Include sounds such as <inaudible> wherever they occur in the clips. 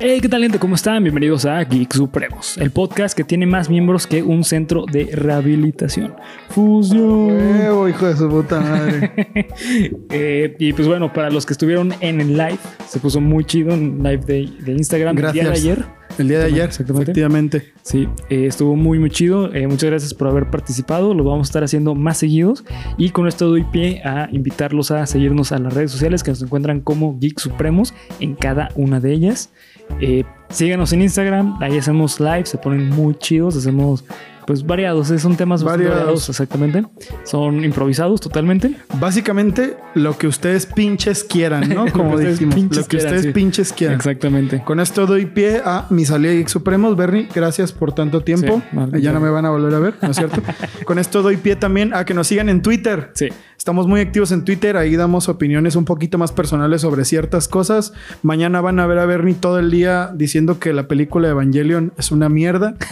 Hey, ¿qué tal gente? ¿Cómo están? Bienvenidos a Geek Supremos, el podcast que tiene más miembros que un centro de rehabilitación. Fusión. Huevo, hijo de su puta madre. <laughs> Eh, y pues bueno, para los que estuvieron en el live, se puso muy chido en live de, de Instagram el día de Gracias. ayer. El día de ayer, Exactamente. efectivamente. Sí, eh, estuvo muy, muy chido. Eh, muchas gracias por haber participado. Lo vamos a estar haciendo más seguidos. Y con esto doy pie a invitarlos a seguirnos a las redes sociales que nos encuentran como Geek Supremos en cada una de ellas. Eh, síganos en Instagram. Ahí hacemos live. Se ponen muy chidos. Hacemos pues variados. eh, Son temas Variados. variados, exactamente. Son improvisados totalmente. Básicamente, lo que ustedes pinches quieran, ¿no? <laughs> Lo que Como ustedes dijimos. pinches Lo que quieran, ustedes sí. pinches quieran. Exactamente. Con esto doy pie a mi salida Geek Supremos. Bernie, gracias por tanto tiempo. Sí, vale. ya no me van a volver a ver, ¿no es cierto? <laughs> Con esto doy pie también a que nos sigan en Twitter. Sí. Estamos muy activos en Twitter, ahí damos opiniones un poquito más personales sobre ciertas cosas. Mañana van a ver a Bernie todo el día diciendo que la película Evangelion es una mierda. <laughs>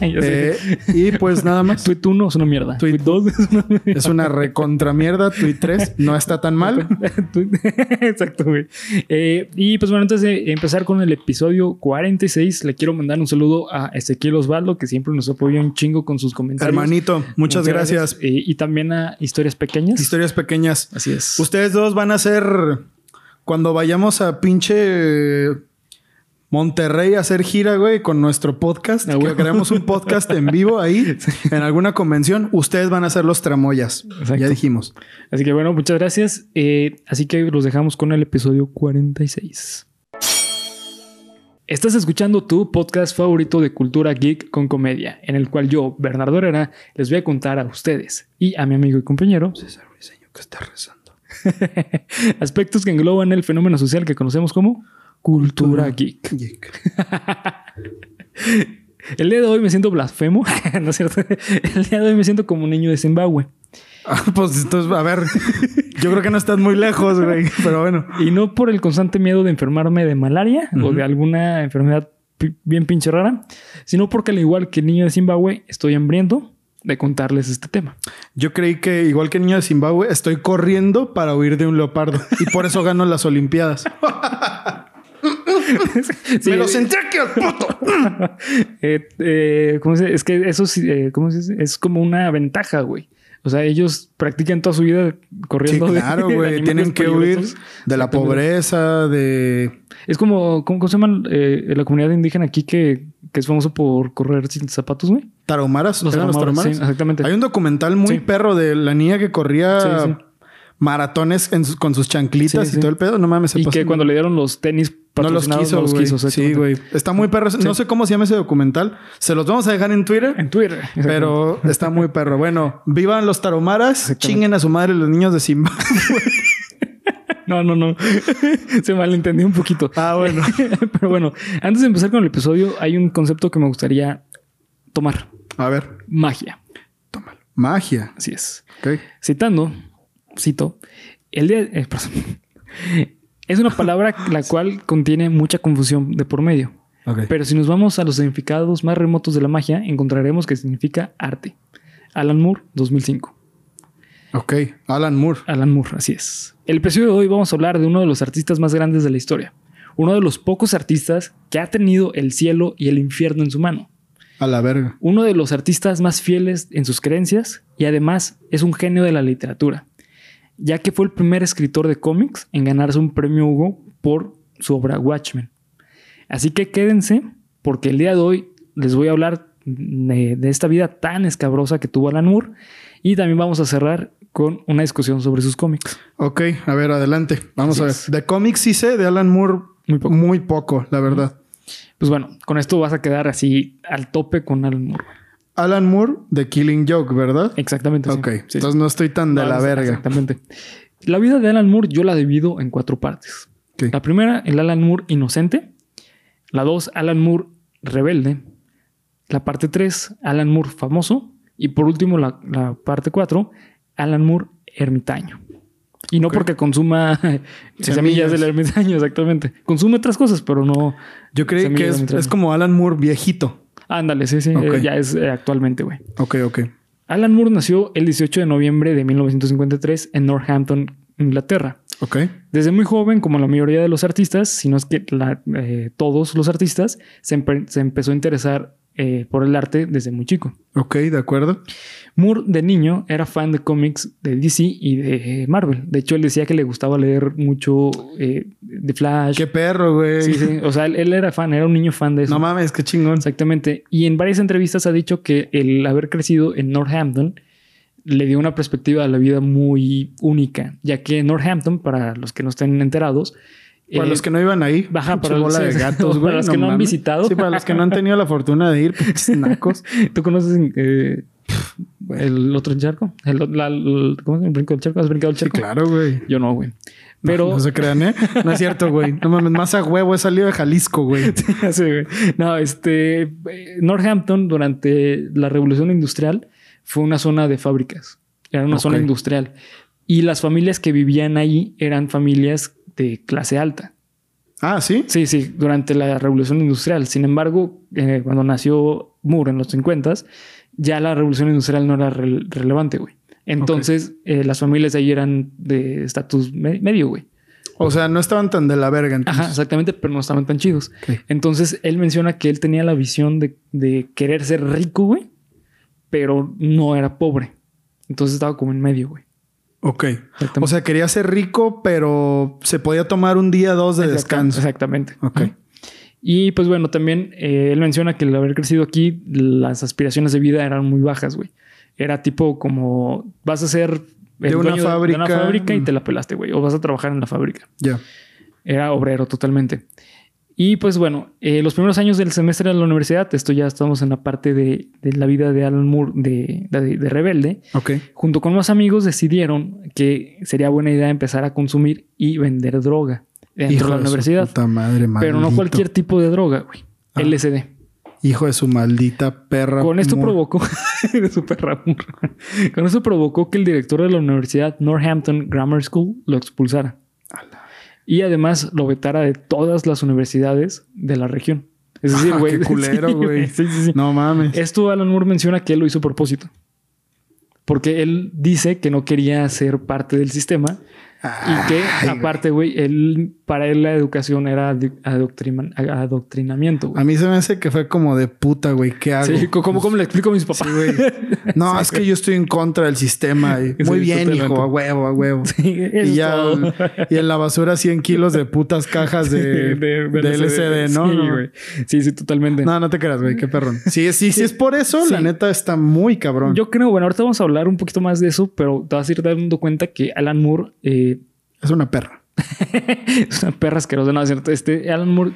Eh, y pues nada más. Tweet 1 es una mierda. Tweet- Tweet 2 es una mierda. Es una recontra mierda. Tweet 3 no está tan mal. <laughs> <laughs> Exacto, güey. Eh, y pues bueno, antes de empezar con el episodio 46, le quiero mandar un saludo a Ezequiel Osvaldo, que siempre nos apoya un chingo con sus comentarios. Hermanito, muchas, gracias. Eh, y también a Historias Pequeñas. Historias pequeñas. Así es. Ustedes dos van a ser cuando vayamos a pinche Monterrey a hacer gira, güey, con nuestro podcast. Ah, güey. creamos un podcast en vivo ahí, <laughs> en alguna convención. Ustedes van a ser los tramoyas. Exacto. Ya dijimos. Así que bueno, muchas gracias. Eh, así que los dejamos con el episodio 46. Estás escuchando tu podcast favorito de cultura geek con comedia, en el cual yo, Bernardo Herrera, les voy a contar a ustedes y a mi amigo y compañero César Briseño que está rezando. <laughs> aspectos que engloban el fenómeno social que conocemos como cultura geek. Geek. <laughs> El día de hoy me siento blasfemo, <laughs> ¿no es cierto? El día de hoy me siento como un niño de Zimbabue. Ah, pues entonces, a ver, yo creo que no estás muy lejos, güey, pero bueno. Y no por el constante miedo de enfermarme de malaria o de alguna enfermedad bien pinche rara, sino porque al igual que el niño de Zimbabue, estoy hambriento de contarles este tema. Yo creí que, igual que el niño de Zimbabue, estoy corriendo para huir de un leopardo y por eso gano las Olimpiadas. <laughs> <laughs> Sí, Me lo senté aquí al puto. <laughs> eh, eh, ¿cómo se dice? Es que eso sí, eh, ¿cómo se dice? es como una ventaja, güey. O sea, ellos practican toda su vida Sí, corriendo. de- claro, <laughs> güey. Tienen que huir de la pobreza, de... Es como, ¿cómo, se llama eh, la comunidad indígena aquí que, que es famoso por correr sin zapatos, güey? Tarahumaras. Los ¿Eran los sí, exactamente. Hay un documental muy Sí. perro de la niña que corría Sí, sí. maratones en con sus chanclitas Sí, y sí. todo el pedo. No mames, se Y pasó. que cuando le dieron los tenis no los quiso, no los quiso. Sí, güey. Está muy perro. No sé cómo se llama ese documental. Se los vamos a dejar en Twitter. En Twitter. Pero está muy perro. Bueno, <laughs> vivan los taromaras, chinguen a su madre los niños de Zimbabue. <laughs> No, no, no. <laughs> Se malentendió un poquito. Ah, bueno. Pero bueno, antes de empezar con el episodio, hay un concepto que me gustaría tomar. A ver, Magia. tómalo. Magia. Así es. Ok. Citando, cito, el día... eh, perdón. Es una palabra la <laughs> cual contiene mucha confusión de por medio. Pero si nos vamos a los significados más remotos de la magia, encontraremos que significa arte. Alan Moore, 2005. Ok. Alan Moore. Alan Moore, así es. El episodio de hoy vamos a hablar de uno de los artistas más grandes de la historia. Uno de los pocos artistas que ha tenido el cielo y el infierno en su mano. A la verga. Uno de los artistas más fieles en sus creencias y además es un genio de la literatura, ya que fue el primer escritor de cómics en ganarse un premio Hugo por su obra Watchmen. Así que quédense porque el día de hoy les voy a hablar de, de esta vida tan escabrosa que tuvo Alan Moore y también vamos a cerrar con una discusión sobre sus cómics. Ok, a ver, adelante. Vamos Así a ver. es. De cómics sí sé, de Alan Moore Muy poco. muy poco, la verdad. Pues bueno, con esto vas a quedar así al tope con Alan Moore. Alan Moore de Killing Joke, ¿verdad? Exactamente. ok, Sí. entonces no estoy tan de No, la verga. Exactamente. La vida de Alan Moore yo la divido en cuatro partes. La primera, el Alan Moore inocente. La dos, Alan Moore rebelde. La parte tres, Alan Moore famoso. Y por último, la, la parte cuatro, Alan Moore ermitaño. Y no porque consuma semillas. <laughs> Semillas. del ermitaño, exactamente. Consume otras cosas, pero no. Yo creí Semillas que es, es como Alan Moore viejito. Ándale, sí, sí. Eh, ya es eh, actualmente, güey. Ok, ok. Alan Moore nació el 18 de noviembre de 1953 en Northampton, Inglaterra. Ok. Desde muy joven, como la mayoría de los artistas, si no es que la- eh, todos los artistas, se, empe- se empezó a interesar eh, por el arte desde muy chico. Ok, de acuerdo. Moore de niño era fan de cómics de DC y de Marvel. De hecho, él decía que le gustaba leer mucho eh, de Flash. Qué perro, güey. Sí, sí. O sea, él, él era fan, era un niño fan de eso. No mames, qué chingón. Exactamente. Y en varias entrevistas ha dicho que el haber crecido en Northampton le dio una perspectiva a la vida muy única, ya que Northampton, para los que no estén enterados, Para eh, los que no iban ahí, Baja, para los- bola de sí, <laughs> gatos, para güey. los que no han visitado. Sí, para los que no han tenido la fortuna de ir, nacos. <laughs> ¿Tú conoces eh, el otro charco? El, la- el- ¿Cómo se llama? ¿El brinco del charco? ¿Has brincado el Sí, charco? claro, güey. Yo no, güey. Pero... No, se crean, ¿eh? No es cierto, güey. No mames, más a huevo. He salido de Jalisco, güey. <laughs> Sí, güey. No, este... Northampton durante la revolución industrial fue una zona de fábricas. Era una zona industrial. Y las familias que vivían ahí eran familias de clase alta. Ah, ¿sí? Sí, sí, durante la revolución industrial. Sin embargo, eh, cuando nació Moore en los 50 ya la revolución industrial no era rel- relevante, güey. Entonces, eh, las familias de ahí eran de estatus me- medio, güey. O sea, no estaban tan de la verga, entonces. Ajá, exactamente, pero no estaban tan chidos. Entonces, él menciona que él tenía la visión de, de querer ser rico, güey, pero no era pobre. Entonces estaba como en medio, güey. Ok. O sea, quería ser rico, pero se podía tomar un día, dos de descanso. Exactamente. Ok. Y pues bueno, también eh, él menciona que al haber crecido aquí, las aspiraciones de vida eran muy bajas, güey. Era tipo como vas a ser el De una dueño fábrica. de una fábrica y Mm. te la pelaste, güey. O vas a trabajar en la fábrica. Ya. Era obrero totalmente. Y pues bueno, eh, los primeros años del semestre de la universidad, esto ya estamos en la parte de, de la vida de Alan Moore de, de- de rebelde, Ok. junto con unos amigos decidieron que sería buena idea empezar a consumir y vender droga dentro Hijo de la universidad. puta madre, Pero no cualquier tipo de droga, güey. Ah. LSD. Hijo de su maldita perra. Con esto Moore. provocó... <laughs> de su perra Moore. Con esto provocó que el director de la universidad Northampton Grammar School lo expulsara. Y además lo vetara de todas las universidades de la región. Es decir, Ah, güey... qué culero, <laughs> güey. Sí, sí, sí. No mames. Esto Alan Moore menciona que él lo hizo a propósito. Porque él dice que no quería ser parte del sistema y que Ay, aparte, güey, él para él la educación era adoctrinamiento. A mí se me hace que fue como de puta, güey. ¿Qué hago? Sí, ¿cómo, cómo le explico a mis papás? Sí. <laughs> No, es que yo estoy en contra del sistema. y- Muy bien, totalmente. hijo. A huevo, a huevo. <laughs> Sí, y ya... todo. Y en la basura 100 kilos de putas cajas de, <laughs> de LCD, ¿no? Sí, güey. Sí, sí, totalmente. No, no te creas, güey. Qué perrón. Sí, sí, sí es por eso. La neta está muy cabrón. Yo creo, bueno, ahorita vamos a hablar un poquito más de eso, pero te vas a ir dando cuenta que Alan Moore eh, Es una perra. <laughs> es una perra asquerosa, no es cierto. Este Alan Moore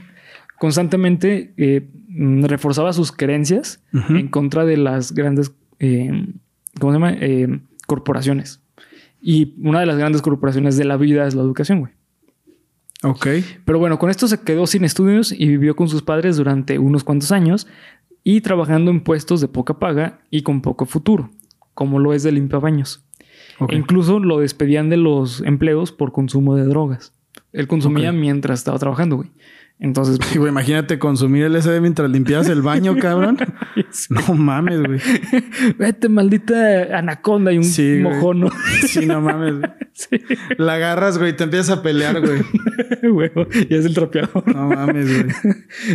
constantemente eh, mm, reforzaba sus creencias en contra de las grandes, eh, ¿cómo se llama? Eh, corporaciones. Y una de las grandes corporaciones de la vida es la educación, güey. Ok. Pero bueno, con esto se quedó sin estudios y vivió con sus padres durante unos cuantos años y trabajando en puestos de poca paga y con poco futuro, como lo es de limpiabaños. E incluso lo despedían de los empleos por consumo de drogas. Él consumía mientras estaba trabajando, güey. Entonces, <laughs> Sí, güey, imagínate consumir LSD mientras limpias el baño, <laughs> cabrón. No mames, güey. <laughs> vete, maldita anaconda y un Sí, mojono. Sí, no mames. güey. La agarras, güey, y te empiezas a pelear, güey. güey, ya es el trapeador. No mames, güey.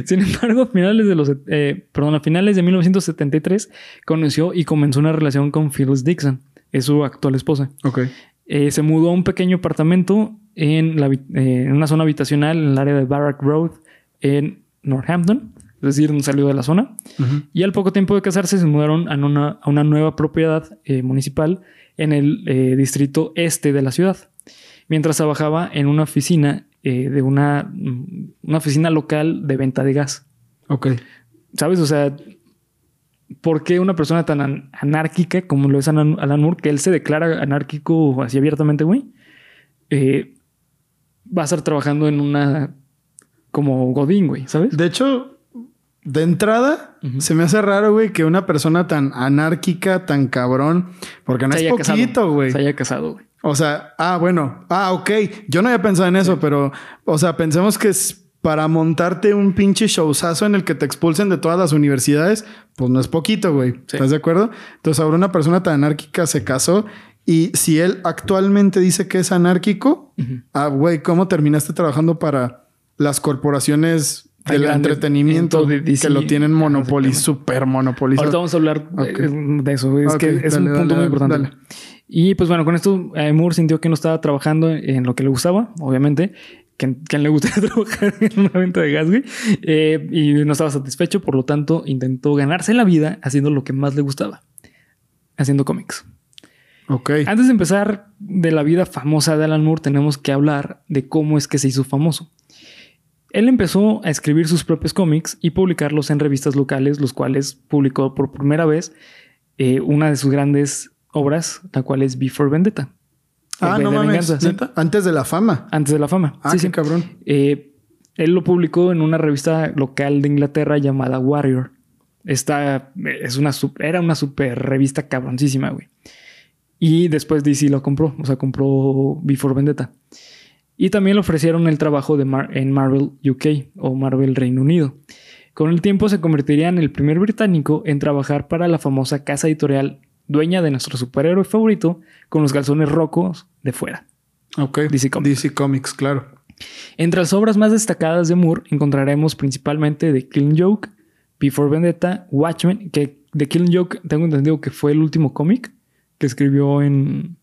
Sin embargo, a finales de los, eh, perdón, a finales de 1973 conoció y comenzó una relación con Phyllis Dixon, es su actual esposa. Ok. Eh, se mudó a un pequeño apartamento en, la habi- eh, en una zona habitacional en el área de Barrack Road en Northampton, es decir, no salió de la zona. Y al poco tiempo de casarse se mudaron a una, a una nueva propiedad eh, municipal en el distrito este de la ciudad. Mientras trabajaba en una oficina de una, mm, una oficina local de venta de gas. Ok. ¿Sabes? O sea, ¿por qué una persona tan an- anárquica como lo es Alan, Alan Moore, que él se declara anárquico así abiertamente, güey, eh, va a estar trabajando en una como Godín, güey, ¿sabes? De hecho, de entrada, Ujú. se me hace raro, güey, que una persona tan anárquica, tan cabrón, porque no Se es poquito, güey. Se haya casado, güey. O sea, ah, bueno, ah, ok. Yo no había pensado en eso, pero, o sea, pensemos que es para montarte un pinche showzazo en el que te expulsen de todas las universidades, pues no es poquito, güey. ¿Estás de acuerdo? Entonces ahora una persona tan anárquica se casó y si él actualmente dice que es anárquico, ah, güey, ¿cómo terminaste trabajando para las corporaciones del entretenimiento que lo tienen monopolizado, super monopolizado? Ahorita vamos a hablar de eso. Es que es un punto muy importante. Y pues bueno, con esto eh, Moore sintió que no estaba trabajando en lo que le gustaba, obviamente. Que, que le gustaría <laughs> trabajar en una venta de gas, güey. Eh, y no estaba satisfecho, por lo tanto intentó ganarse la vida haciendo lo que más le gustaba. Haciendo cómics. Ok. Antes de empezar de la vida famosa de Alan Moore, tenemos que hablar de cómo es que se hizo famoso. Él empezó a escribir sus propios cómics y publicarlos en revistas locales, los cuales publicó por primera vez eh, una de sus grandes obras, la cual es Before Vendetta. Ah, no mames. Antes de la fama. Antes de la fama. Ah, sí, cabrón. Eh, él lo publicó en una revista local de Inglaterra llamada Warrior. Esta es una era una super revista cabroncísima, güey. Y después DC lo compró, o sea, compró Before Vendetta. Y también le ofrecieron el trabajo de en Marvel UK o Marvel Reino Unido. Con el tiempo se convertiría en el primer británico en trabajar para la famosa casa editorial dueña de nuestro superhéroe favorito, con los calzones rocos de fuera. Ok. DC Comics. DC Comics, claro. Entre las obras más destacadas de Moore encontraremos principalmente The Killing Joke, Before Vendetta, Watchmen, que The Killing Joke tengo entendido que fue el último cómic que escribió en,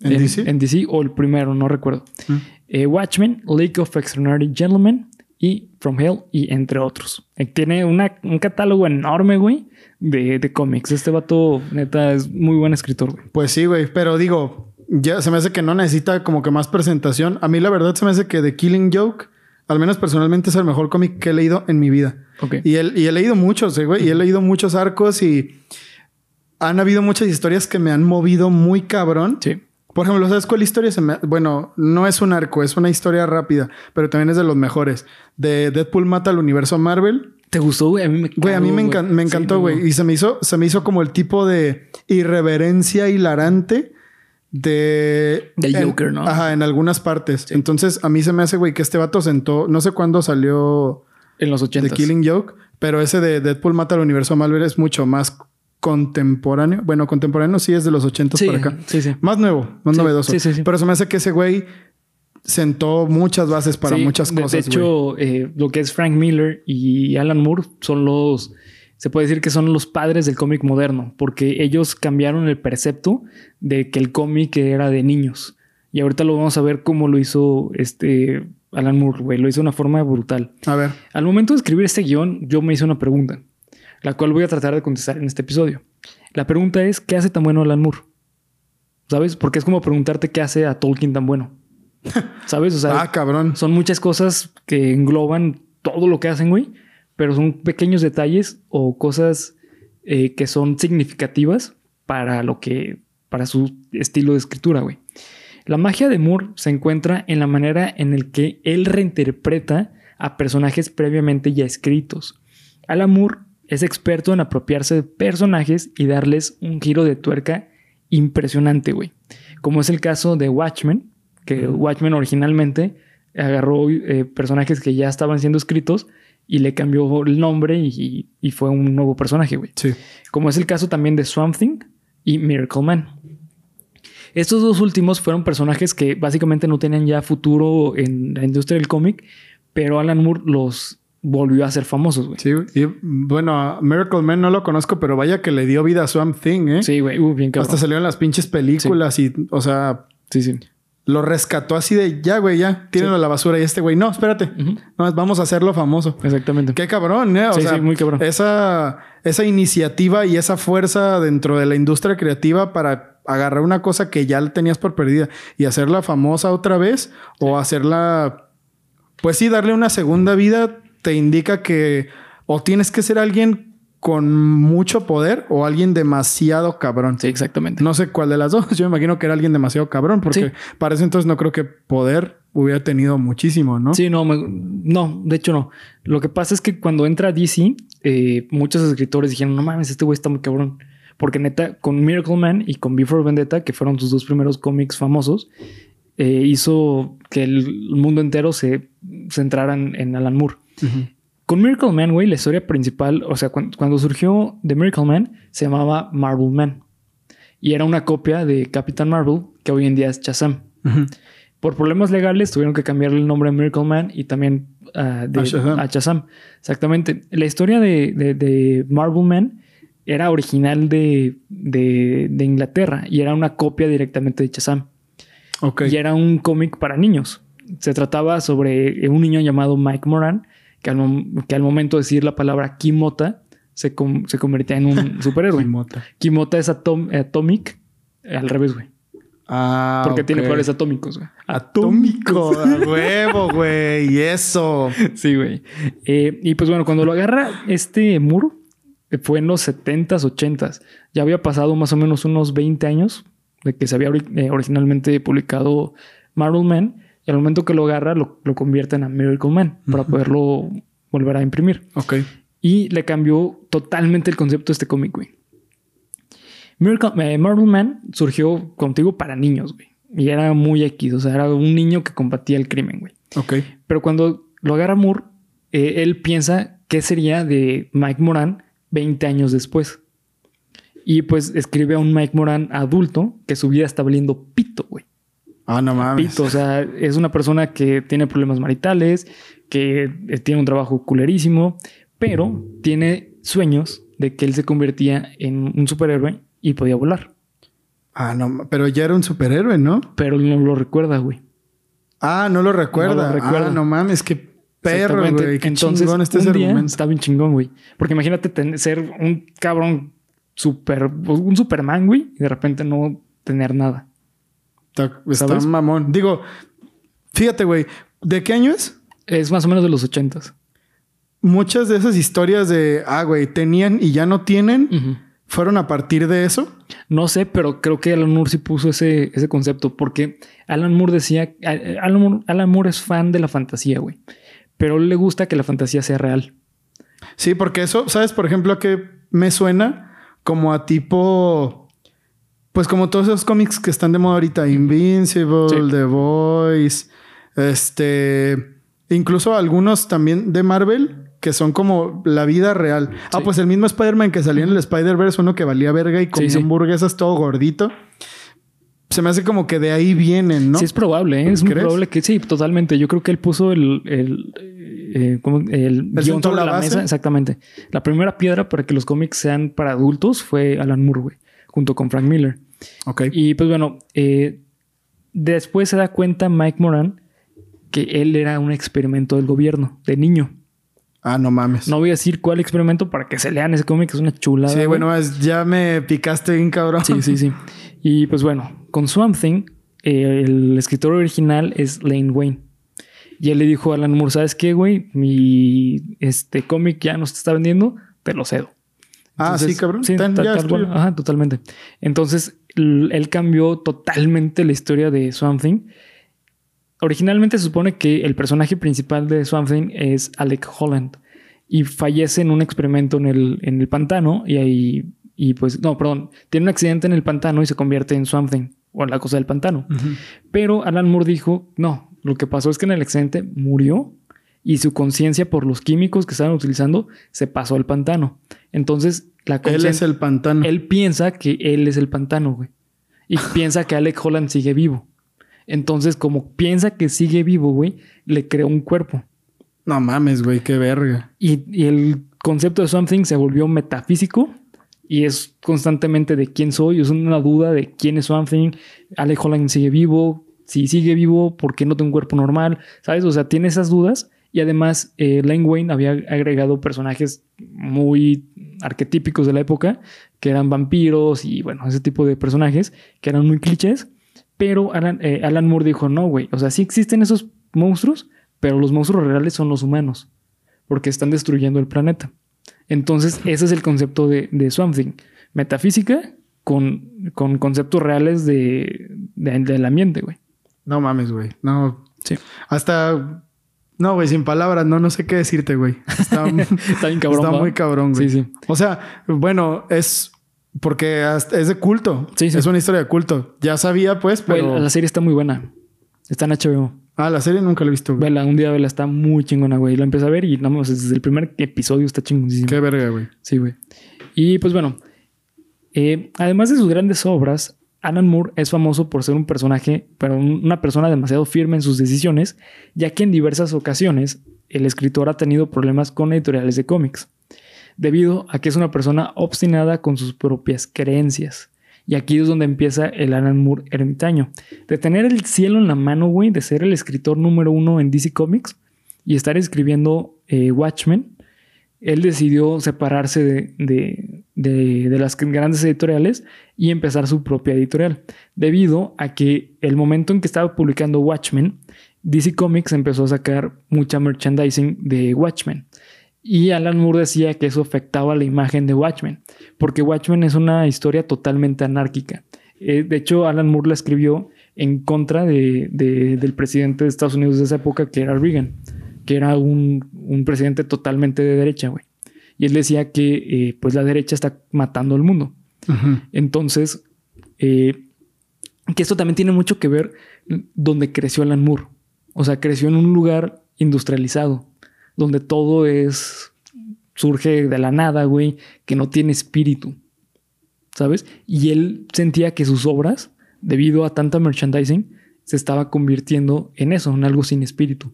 ¿En, DC? En DC o el primero, no recuerdo. Mm. Eh, Watchmen, League of Extraordinary Gentlemen y From Hell y entre otros. Eh, tiene un catálogo enorme, güey, de, de cómics. Este vato, neta, es muy buen escritor, güey. Pues sí, güey, pero digo, ya se me hace que no necesita como que más presentación. A mí la verdad se me hace que The Killing Joke, al menos personalmente, es el mejor cómic que he leído en mi vida. Okay. Y, y he leído muchos, güey, y he leído muchos arcos y han habido muchas historias que me han movido muy cabrón. Sí. Por ejemplo, ¿sabes cuál historia se me... Bueno, no es un arco, es una historia rápida, pero también es de los mejores. De Deadpool mata al universo Marvel. ¿Te gustó, güey? A mí me, güey, a mí me, encantó, güey. Y se me hizo, se me hizo como el tipo de irreverencia hilarante de... Del Joker, ¿no? Ajá, en algunas partes. Entonces, a mí se me hace, güey, que este vato sentó... No sé cuándo salió... En los 80. The Killing Joke. Pero ese de Deadpool mata al universo Marvel es mucho más contemporáneo. Bueno, contemporáneo sí es de los 80 sí, para acá. Sí, sí. Más nuevo, más novedoso. Sí, sí, sí. Pero se me hace que ese güey sentó muchas bases para muchas cosas. De hecho, eh, lo que es Frank Miller y Alan Moore son los. Se puede decir que son los padres del cómic moderno, porque ellos cambiaron el precepto de que el cómic era de niños. Y ahorita lo vamos a ver cómo lo hizo este Alan Moore, güey. Lo hizo de una forma brutal. A ver. Al momento de escribir este guion, yo me hice una pregunta la cual voy a tratar de contestar en este episodio. La pregunta es, ¿qué hace tan bueno Alan Moore? ¿Sabes? Porque es como preguntarte qué hace a Tolkien tan bueno. <laughs> ¿Sabes? O sea, ah, cabrón. son muchas cosas que engloban todo lo que hacen, güey, pero son pequeños detalles o cosas eh, que son significativas para lo que, para su estilo de escritura, güey. La magia de Moore se encuentra en la manera en la que él reinterpreta a personajes previamente ya escritos. Alan Moore es experto en apropiarse de personajes y darles un giro de tuerca impresionante, güey. Como es el caso de Watchmen, que Watchmen originalmente agarró eh, personajes que ya estaban siendo escritos y le cambió el nombre y, fue un nuevo personaje, güey. Sí. Como es el caso también de Swamp Thing y Miracle Man. Estos dos últimos fueron personajes que básicamente no tenían ya futuro en la industria del cómic, pero Alan Moore los volvió a ser famosos, güey. Sí, y bueno, Miracle Man no lo conozco, pero vaya que le dio vida a Swamp Thing, ¿eh? Sí, güey, uh, bien cabrón. Hasta salieron las pinches películas y, o sea, sí, sí. Lo rescató así de ya, güey, ya, tírenlo a la basura. Y este güey, no, espérate, no, vamos a hacerlo famoso. Exactamente. Qué cabrón, ¿eh? O sí, sea, sí, muy cabrón. Esa, esa iniciativa y esa fuerza dentro de la industria creativa para agarrar una cosa que ya tenías por perdida y hacerla famosa otra vez o hacerla, pues sí, darle una segunda vida te indica que o tienes que ser alguien con mucho poder o alguien demasiado cabrón. Sí, exactamente. No sé cuál de las dos. <laughs> Yo me imagino que era alguien demasiado cabrón porque para eso entonces no creo que poder hubiera tenido muchísimo, ¿no? Sí, no, no, de hecho no. Lo que pasa es que cuando entra DC, eh, muchos escritores dijeron, no mames, este güey está muy cabrón. Porque neta, con Miracle Man y con Before Vendetta, que fueron sus dos primeros cómics famosos, eh, hizo que el mundo entero se centrara en, Alan Moore. Con Miracle Man, güey, la historia principal, o sea, cuando, surgió The Miracle Man, se llamaba Marvel Man. Y era una copia de Captain Marvel, que hoy en día es Shazam. Por problemas legales tuvieron que cambiarle el nombre a Miracle Man y también ah, de, a, Shazam. Exactamente. La historia de, de, Marvel Man era original de, de, Inglaterra y era una copia directamente de Shazam. Y era un cómic para niños. Se trataba sobre un niño llamado Mike Moran que al, momento de decir la palabra Kimota se, se convertía en un <laughs> superhéroe. Kimota. Kimota es Atomic al revés, güey. Ah, Porque tiene poderes atómicos, güey. Atómico, huevo, güey. Y eso. <laughs> Sí, güey. Eh, y pues bueno, cuando lo agarra este muro, eh, fue en los 70s, 80s. Ya había pasado más o menos unos 20 años de que se había eh, originalmente publicado Marvel Man. Y al momento que lo agarra, lo, lo convierten a Miracle Man para poderlo volver a imprimir. Ok. Y le cambió totalmente el concepto de este cómic, güey. Miracle, eh, Marvel Man surgió contigo para niños, güey. Y era muy X, o sea, era un niño que combatía el crimen, güey. Ok. Pero cuando lo agarra Moore, eh, él piensa qué sería de Mike Moran 20 años después. Y pues escribe a un Mike Moran adulto que su vida está valiendo. Ah, no mames. o sea, es una persona que tiene problemas maritales, que eh, tiene un trabajo culerísimo, pero tiene sueños de que él se convertía en un superhéroe y podía volar. Ah, no, pero ya era un superhéroe, ¿no? Pero no lo recuerda, güey. Ah, no lo recuerda. No recuerda. Ah, no mames, qué perro, güey. Qué Entonces, chingón este Está bien chingón, güey. Porque imagínate ser un cabrón super, un Superman, güey, y de repente no tener nada. Está, mamón. Digo, fíjate, güey, ¿de qué año es? Es más o menos de los ochentas. Muchas de esas historias de, ah, güey, tenían y ya no tienen, fueron a partir de eso. No sé, pero creo que Alan Moore sí puso ese, ese concepto, porque Alan Moore decía, Alan Moore, Alan Moore es fan de la fantasía, güey, pero le gusta que la fantasía sea real. Sí, porque eso, ¿sabes? Por ejemplo, a qué me suena como a tipo pues como todos esos cómics que están de moda ahorita, Invincible, The Voice, este, incluso algunos también de Marvel que son como la vida real. Ah, pues el mismo Spider-Man que salía en el Spider-Verse, uno que valía verga y comía hamburguesas todo gordito. Se me hace como que de ahí vienen, ¿no? Sí, es probable, ¿eh? es muy probable que sí, totalmente. Yo creo que él puso el, el, eh, el, guion sobre la, mesa. Exactamente. La primera piedra para que los cómics sean para adultos fue Alan Moore, güey, junto con Frank Miller. Ok. Y pues bueno, eh, después se da cuenta Mike Moran que él era un experimento del gobierno, de niño. Ah, no mames. No voy a decir cuál experimento para que se lean ese cómic, es una chulada. Sí, bueno, ya me picaste bien cabrón. Sí, sí, sí. Y pues bueno, con Swamp Thing, eh, el escritor original es Lane Wayne. Y él le dijo a Alan Moore, ¿sabes qué, güey? Mi este cómic ya no se está vendiendo, te lo cedo. Ah, sí, cabrón. Sí, Ajá, totalmente. Entonces, él cambió totalmente la historia de Swamp Thing. Originalmente se supone que el personaje principal de Swamp Thing es Alec Holland y fallece en un experimento en el, en el pantano y ahí, y pues, no, perdón, tiene un accidente en el pantano y se convierte en Swamp Thing o en la cosa del pantano. Pero Alan Moore dijo, no, lo que pasó es que en el accidente murió y su conciencia por los químicos que estaban utilizando se pasó al pantano. Entonces él es el pantano. Él piensa que él es el pantano, güey. Y <laughs> piensa que Alec Holland sigue vivo. Entonces, como piensa que sigue vivo, güey, le creó un cuerpo. No mames, güey, qué verga. Y, el concepto de Something se volvió metafísico y es constantemente de quién soy. Es una duda de quién es Something. Alec Holland sigue vivo. Si sigue vivo, ¿por qué no tengo un cuerpo normal? ¿Sabes? O sea, tiene esas dudas. Y además, eh, Lane Wayne había agregado personajes muy arquetípicos de la época, que eran vampiros y bueno, ese tipo de personajes que eran muy clichés. Pero Alan, eh, Alan Moore dijo, no, güey, o sea, sí existen esos monstruos, pero los monstruos reales son los humanos, porque están destruyendo el planeta. Entonces, ese es el concepto de, de Swamp Thing. Metafísica con, con conceptos reales de, del ambiente, güey. No mames, güey. No. Sí. Hasta no, güey, sin palabras, no, no sé qué decirte, güey. Está, <laughs> bien cabrón. Está muy cabrón, güey. Sí, sí. O sea, bueno, es porque es de culto. Sí, sí. Es una historia de culto. Ya sabía, pues, pero. la serie está muy buena. Está en HBO. Ah, la serie nunca la he visto, güey. Vela, un día vela, está muy chingona, güey. La empecé a ver y vamos, desde el primer episodio está chingoncísimo. Qué verga, güey. Sí, güey. Y pues bueno, eh, además de sus grandes obras, Alan Moore es famoso por ser un personaje, pero una persona demasiado firme en sus decisiones, ya que en diversas ocasiones el escritor ha tenido problemas con editoriales de cómics, debido a que es una persona obstinada con sus propias creencias. Y aquí es donde empieza el Alan Moore ermitaño. De tener el cielo en la mano, güey, de ser el escritor número uno en DC Comics y estar escribiendo eh, Watchmen, él decidió separarse de, de, las grandes editoriales y empezar su propia editorial, debido a que el momento en que estaba publicando Watchmen, DC Comics empezó a sacar mucha merchandising de Watchmen. Y Alan Moore decía que eso afectaba la imagen de Watchmen, porque Watchmen es una historia totalmente anárquica. Eh, de hecho, Alan Moore la escribió en contra de, del presidente de Estados Unidos de esa época, que era Reagan, que era un, presidente totalmente de derecha, güey. Y él decía que eh, pues la derecha está matando al mundo. Entonces, eh, que esto también tiene mucho que ver donde creció Alan Moore. O sea, creció en un lugar industrializado donde todo es, surge de la nada, güey, que no tiene espíritu, ¿sabes? Y él sentía que sus obras, debido a tanta merchandising, se estaba convirtiendo en eso, en algo sin espíritu.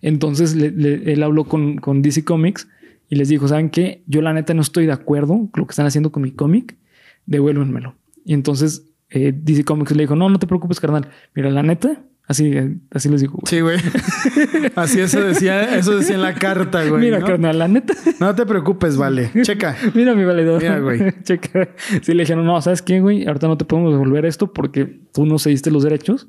Entonces él habló con, con, DC Comics y les dijo, ¿saben qué? Yo la neta no estoy de acuerdo con lo que están haciendo con mi cómic, devuélvenmelo. Y entonces eh, DC Comics le dijo, no, no te preocupes, carnal. Mira, la neta, Así, así les digo. Sí, güey. <laughs> Así eso decía, eso decía en la carta, güey. Mira, carnal, la neta. No te preocupes, vale. Checa. <laughs> Mira mi valedor. Mira, güey. <laughs> Checa. Sí, le dijeron, no, ¿sabes qué, güey? Ahorita no te podemos devolver esto porque tú no cediste los derechos.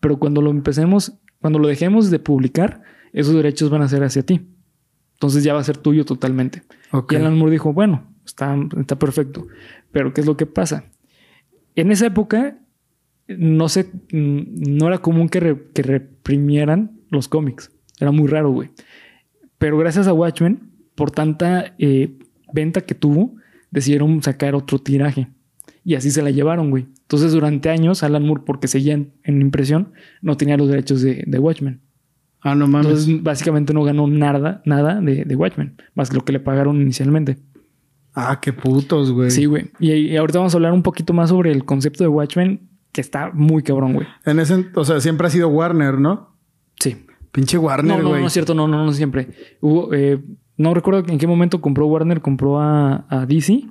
Pero cuando lo empecemos, cuando lo dejemos de publicar, esos derechos van a ser hacia ti. Entonces ya va a ser tuyo totalmente. Y Alan Moore dijo, bueno, está, está perfecto. Pero ¿qué es lo que pasa? En esa época no sé, mm, no era común que, reprimieran los cómics. Era muy raro, güey. Pero gracias a Watchmen, por tanta eh, venta que tuvo, decidieron sacar otro tiraje. Y así se la llevaron, güey. Entonces, durante años, Alan Moore, porque seguía en, impresión, no tenía los derechos de, Watchmen. Ah, no mames. Entonces, básicamente no ganó nada, nada de, de Watchmen, más lo que le pagaron inicialmente. Ah, qué putos, güey. Sí, güey. Y, y, ahorita vamos a hablar un poquito más sobre el concepto de Watchmen que está muy cabrón, güey. En ese, o sea, siempre ha sido Warner, ¿no? Sí. Pinche Warner, güey. No, no, no es cierto, no, no, no siempre. Hubo, eh, no recuerdo en qué momento compró Warner, compró a, a, DC,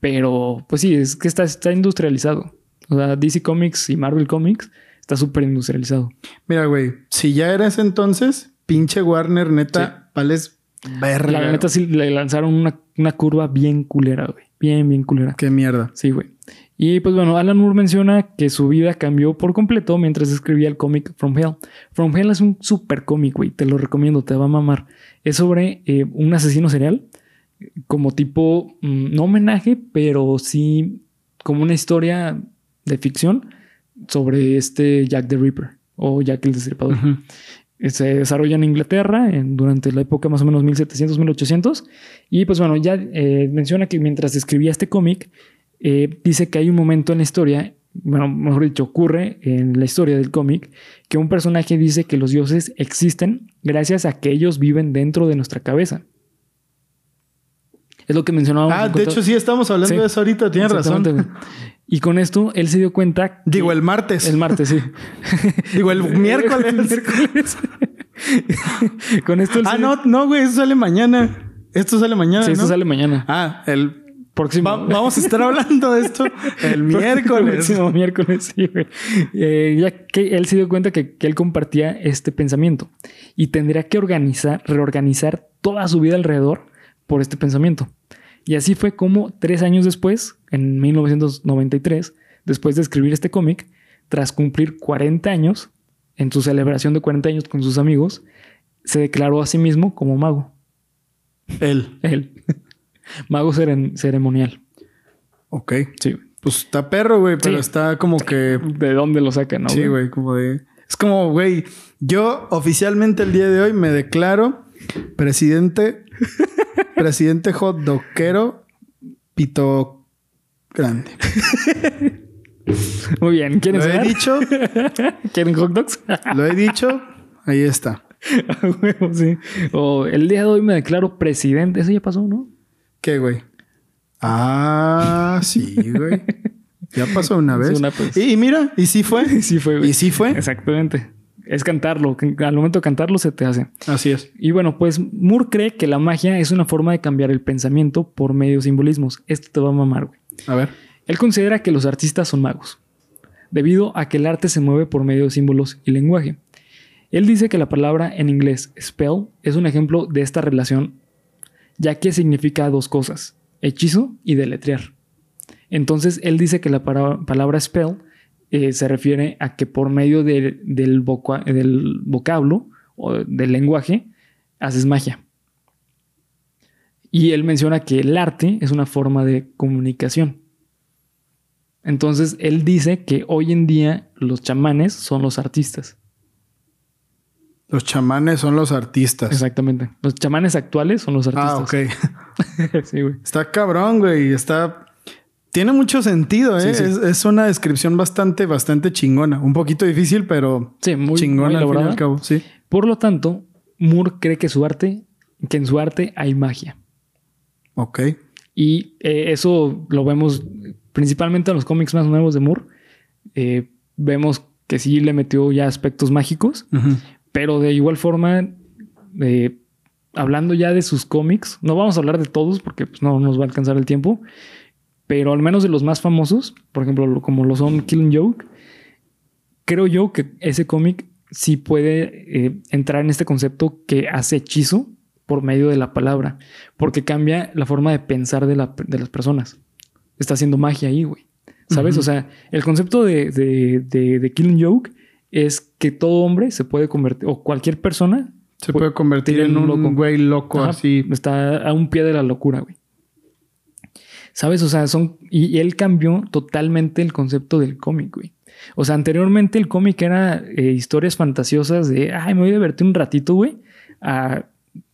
pero pues sí, es que está, está industrializado. O sea, DC Comics y Marvel Comics está súper industrializado. Mira, güey, si ya eres entonces, pinche Warner, neta, vales verga. La neta sí le lanzaron una, una curva bien culera, güey. Bien, bien culera. Qué mierda. Sí, güey. Y pues bueno, Alan Moore menciona que su vida cambió por completo mientras escribía el cómic From Hell. From Hell es un super cómic, güey, te lo recomiendo, te va a mamar. Es sobre eh, un asesino serial, como tipo, mm, no homenaje, pero sí como una historia de ficción sobre este Jack the Ripper o Jack el Destripador. Se desarrolla en Inglaterra durante la época más o menos 1700-1800. Y pues bueno, ya eh, menciona que mientras escribía este cómic, eh, dice que hay un momento en la historia, bueno, mejor dicho, ocurre en la historia del cómic, que un personaje dice que los dioses existen gracias a que ellos viven dentro de nuestra cabeza. Es lo que mencionábamos. Ah, de hecho sí estamos hablando de eso ahorita, tienes razón. Y con esto él se dio cuenta. Digo, el martes. El martes, sí. <laughs> Digo, el <laughs> miércoles. el miércoles. <laughs> con esto. ah, no, no, güey, eso sale mañana. Esto sale mañana. Sí, esto sale mañana. Ah, el vamos a estar hablando de esto el miércoles. El miércoles, sí, güey. Eh, ya que él se dio cuenta que, él compartía este pensamiento y tendría que organizar, reorganizar toda su vida alrededor por este pensamiento. Y así fue como tres años después, en 1993, después de escribir este cómic, tras cumplir 40 años, en su celebración de 40 años con sus amigos, se declaró a sí mismo como mago. Él. Él. <laughs> Mago ceremonial. Ok. Sí. Pues está perro, güey, pero está como que. ¿De dónde lo sacan, no? Sí, güey, como de. Es como, güey, yo oficialmente el día de hoy me declaro presidente, presidente hot doquero, pito grande. <laughs> Muy bien. ¿Quieren Lo he dicho, <laughs> ¿Quieren hot dogs? lo he dicho, ahí está. A <laughs> huevo, sí. O el día de hoy me declaro presidente. Eso ya pasó, ¿no? ¿Qué, güey? Ah, sí, güey. Ya pasó una vez. una. Y, y mira, y sí fue. Sí fue, güey. Y sí fue. Exactamente. Es cantarlo. Al momento de cantarlo se te hace. Así es. Y bueno, pues Moore cree que la magia es una forma de cambiar el pensamiento por medio de simbolismos. Esto te va a mamar, güey. A ver. Él considera que los artistas son magos, debido a que el arte se mueve por medio de símbolos y lenguaje. Él dice que la palabra en inglés spell es un ejemplo de esta relación, ya que significa dos cosas, hechizo y deletrear. Entonces él dice que la palabra spell eh, se refiere a que por medio de- del, del vocablo o del lenguaje haces magia. Y él menciona que el arte es una forma de comunicación. Entonces él dice que hoy en día los chamanes son los artistas. Los chamanes son los artistas. Exactamente. Los chamanes actuales son los Ah, artistas. ok. <laughs> sí, güey. Está cabrón, güey. Está. Tiene mucho sentido, ¿eh? Sí, sí. Es, es una descripción bastante, bastante chingona. Un poquito difícil, pero Sí, muy, chingona muy al fin y al cabo. Sí. Por lo tanto, Moore cree que su arte, que en su arte hay magia. Ok. Y eh, eso lo vemos principalmente en los cómics más nuevos de Moore. Eh, vemos que sí le metió ya aspectos mágicos, pero de igual forma, eh, hablando ya de sus cómics, no vamos a hablar de todos porque pues, no nos va a alcanzar el tiempo, pero al menos de los más famosos, por ejemplo, lo- como lo son Killing Joke, creo yo que ese cómic sí puede eh, entrar en este concepto que hace hechizo por medio de la palabra, porque cambia la forma de pensar de, la- de las personas. Está haciendo magia ahí, güey. ¿Sabes? O sea, el concepto de, de, de- de Killing Joke es que todo hombre se puede convertir, o cualquier persona Se puede convertir en un un loco. güey loco Ajá, así. Está a un pie de la locura, güey. ¿Sabes? O sea, son. Y y él cambió totalmente el concepto del cómic, güey. O sea, anteriormente el cómic era eh, historias fantasiosas de, ay, me voy a divertir un ratito, güey, a,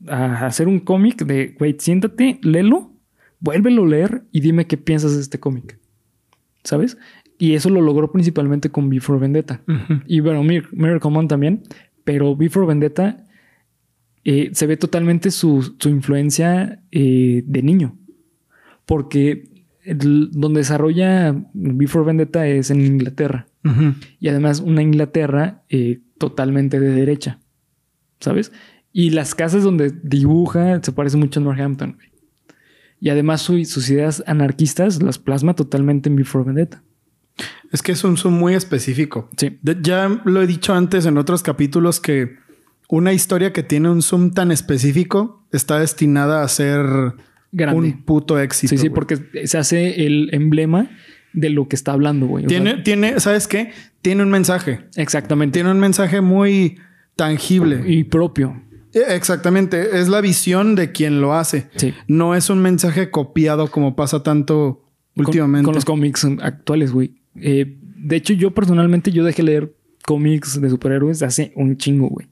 a hacer un cómic de, güey, siéntate, léelo, vuélvelo a leer y dime qué piensas de este cómic. ¿Sabes? Y eso lo logró principalmente con Before Vendetta. Y bueno, Mir- Miracle Man también. Pero Before Vendetta eh, se ve totalmente su, su influencia eh, de niño. Porque el- donde desarrolla Before Vendetta es en Inglaterra. Y además una Inglaterra eh, totalmente de derecha. ¿Sabes? Y las casas donde dibuja se parece mucho a Northampton. Y además su- sus ideas anarquistas las plasma totalmente en Before Vendetta. Es que es un zoom muy específico. Sí. De- ya lo he dicho antes en otros capítulos que una historia que tiene un zoom tan específico está destinada a ser Grande. un puto éxito. Sí, sí, güey. porque se hace el emblema de lo que está hablando, güey. O tiene, sea, tiene, ¿sabes qué? Tiene un mensaje. exactamente. Tiene un mensaje muy tangible. Y propio. Eh, Exactamente. Es la visión de quien lo hace. Sí. No es un mensaje copiado como pasa tanto Con- últimamente. Con, los cómics actuales, güey. Eh, de hecho, yo personalmente, yo dejé leer cómics de superhéroes hace un chingo, güey.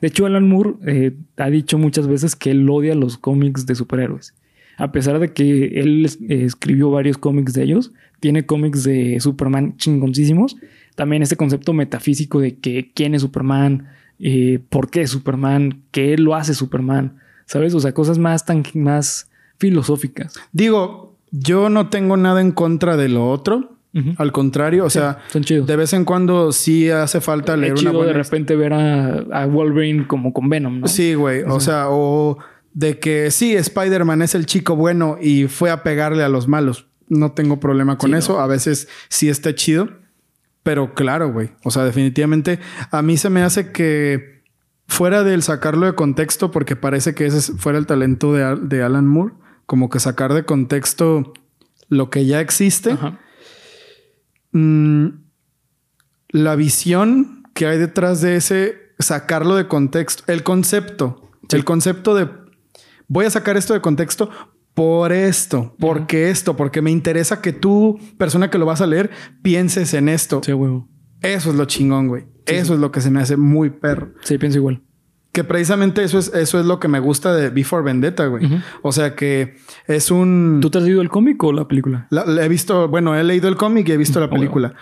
De hecho, Alan Moore eh, ha dicho muchas veces que él odia los cómics de superhéroes. A pesar de que él eh, escribió varios cómics de ellos, tiene cómics de Superman chingoncísimos. También este concepto metafísico de que quién es Superman, eh, por qué es Superman, qué lo hace Superman, ¿sabes? O sea, cosas más, tan, más filosóficas. Digo, yo no tengo nada en contra de lo otro. Al contrario, o sea, Son chidos. de vez en cuando sí hace falta leer Es una chido buena de repente ver a, a Wolverine como con Venom, ¿no? Sí, güey. O sea, o de que sí, Spider-Man es el chico bueno y fue a pegarle a los malos. No tengo problema con Sí, eso. A veces sí está chido. Pero claro, güey. O sea, definitivamente a mí se me hace que fuera del sacarlo de contexto, porque parece que ese es- fuera el talento de, de Alan Moore, como que sacar de contexto lo que ya existe. Mm, la visión que hay detrás de ese, sacarlo de contexto, el concepto, Sí. el concepto de voy a sacar esto de contexto por esto, porque esto, porque me interesa que tú, persona que lo vas a leer, pienses en esto. Sí, huevo. Eso es lo chingón, güey. Eso es lo que se me hace muy perro. Sí, pienso igual. Que precisamente eso es, eso es lo que me gusta de Before Vendetta, güey. O sea que es un. ¿Tú te has leído el cómic o la película? he visto, bueno, he leído el cómic y he visto la película.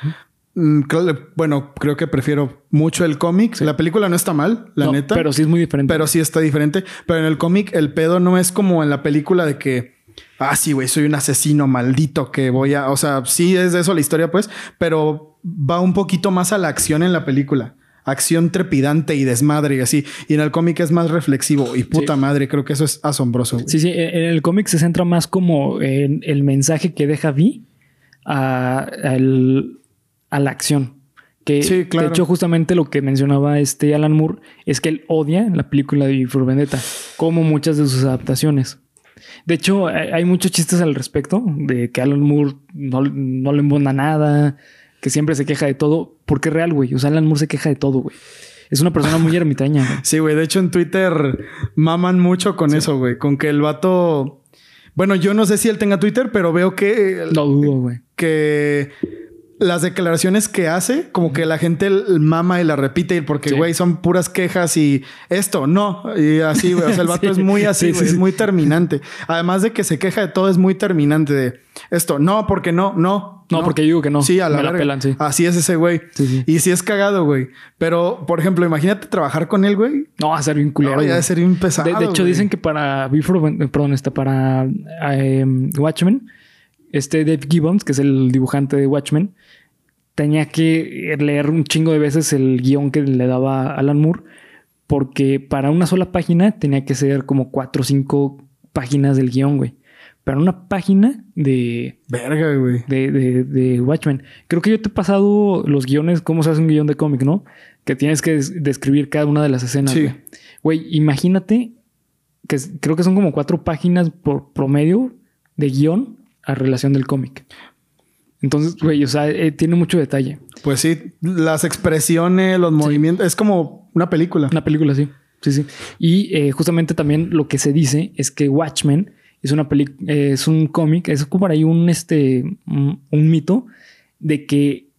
Bueno, creo que prefiero mucho el cómic. La película no está mal, la neta. Pero sí es muy diferente. Pero sí está diferente. Pero en el cómic, el pedo no es como en la película de que. Ah, sí, güey, soy un asesino maldito que voy a. O sea, sí es de eso la historia, pues. Pero va un poquito más a la acción en la película acción trepidante y desmadre y así. Y en el cómic es más reflexivo y puta madre, creo que eso es asombroso. Sí, sí, en el cómic se centra más como en el mensaje que deja Vi a, la acción. Que de hecho justamente lo que mencionaba este Alan Moore es que él odia la película de For Vendetta, como muchas de sus adaptaciones. De hecho, hay muchos chistes al respecto de que Alan Moore no, no le embona nada, que siempre se queja de todo, porque es real, güey. O sea, Alan Moore se queja de todo, güey. Es una persona muy <laughs> ermitaña. Sí, güey. De hecho, en Twitter maman mucho con eso, güey. Con que el vato. Bueno, yo no sé si él tenga Twitter, pero veo que. Lo dudo, güey. Que las declaraciones que hace, como que la gente mama y la repite, porque, güey, son puras quejas y esto, no. Y así, güey. O sea, el <laughs> vato es muy así, güey. es muy terminante. Además de que se queja de todo, es muy terminante de esto, no, porque no, no. No, porque digo que no. Sí, a la, pelan, sí. Así es ese güey. Y sí es cagado, güey. Pero, por ejemplo, imagínate trabajar con él, güey. No, va a ser bien culero. No, ser bien pesado. De, hecho, dicen que para Before, perdón, está para em, Watchmen, este Dave Gibbons, que es el dibujante de Watchmen, tenía que leer un chingo de veces el guion que le daba Alan Moore, porque para una sola página tenía que ser como cuatro o cinco páginas del guion, güey para una página de. Verga, güey. De, de, de, Watchmen. Creo que yo te he pasado los guiones, cómo se hace un guion de cómic, ¿no? Que tienes que describir cada una de las escenas. Sí. Güey, imagínate que creo que son como cuatro páginas por promedio de guion a relación del cómic. Entonces, güey, o sea, eh, tiene mucho detalle. Pues sí, las expresiones, los movimientos, es como una película. Una película, sí. Sí, sí. Y eh, justamente también lo que se dice es que Watchmen es una película, es un cómic, es como por ahí un, este, un, mito de que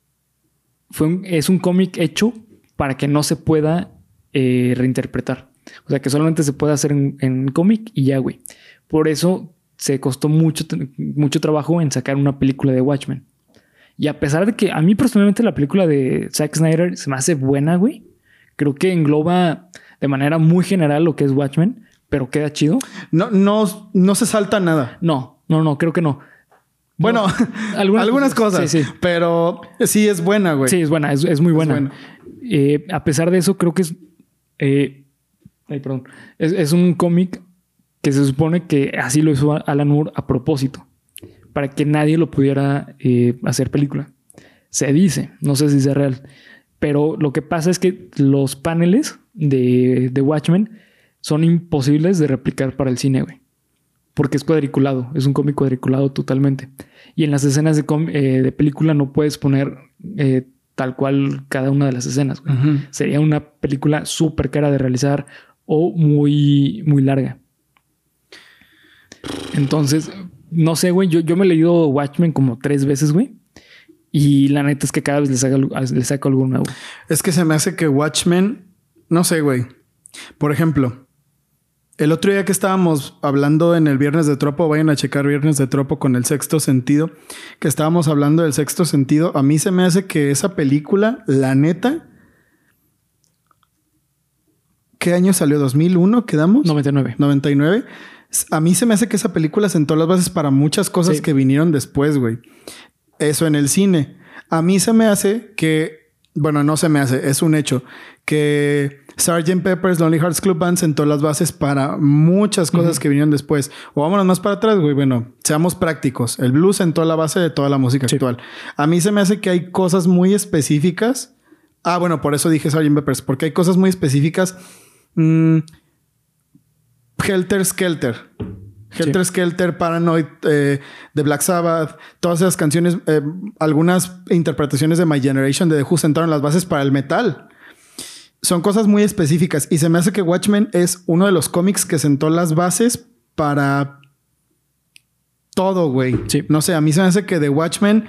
fue es un cómic hecho para que no se pueda eh, reinterpretar. O sea, que solamente se puede hacer en, cómic y ya, güey. Por eso se costó mucho, mucho trabajo en sacar una película de Watchmen. Y a pesar de que a mí personalmente la película de Zack Snyder se me hace buena, güey. Creo que engloba de manera muy general lo que es Watchmen pero queda chido. No, no, no se salta nada. No, no, no, creo que no. Bueno, <laughs> algunas, cosas, sí, sí. pero sí es buena, güey. Sí, es buena, es, muy buena. Eh, a pesar de eso, creo que es. Eh, ay, perdón. Es, un cómic que se supone que así lo hizo Alan Moore a propósito, para que nadie lo pudiera eh, hacer película. Se dice, no sé si es real, pero lo que pasa es que los paneles de, de Watchmen son imposibles de replicar para el cine, güey. Porque es cuadriculado, es un cómic cuadriculado totalmente. Y en las escenas de, eh, de película no puedes poner eh, tal cual cada una de las escenas, güey. Sería una película súper cara de realizar o muy, muy larga. Entonces, no sé, güey. Yo, yo me he leído Watchmen como tres veces, güey. Y la neta es que cada vez le saco, le saco algo nuevo. Es que se me hace que Watchmen, no sé, güey. Por ejemplo, el otro día que estábamos hablando en el Viernes de Tropo, vayan a checar Viernes de Tropo con el sexto sentido, que estábamos hablando del sexto sentido, a mí se me hace que esa película, la neta, ¿qué año salió? ¿2001 quedamos? 99. 99. A mí se me hace que esa película sentó las bases para muchas cosas que vinieron después, güey. Eso en el cine. A mí se me hace que, bueno, no se me hace, es un hecho, que Sgt. Pepper's Lonely Hearts Club Band sentó las bases para muchas cosas que vinieron después. O vámonos más para atrás, güey. Bueno, seamos prácticos. El blues sentó la base de toda la música actual. A mí se me hace que hay cosas muy específicas. Ah, bueno, por eso dije Sgt. Peppers, porque hay cosas muy específicas. Mm, Helter Skelter. Helter Skelter, Paranoid, eh, de Black Sabbath, todas esas canciones, eh, algunas interpretaciones de My Generation de The Who sentaron las bases para el metal son cosas muy específicas y se me hace que Watchmen es uno de los cómics que sentó las bases para todo, güey. Sí. No sé, a mí se me hace que The Watchmen,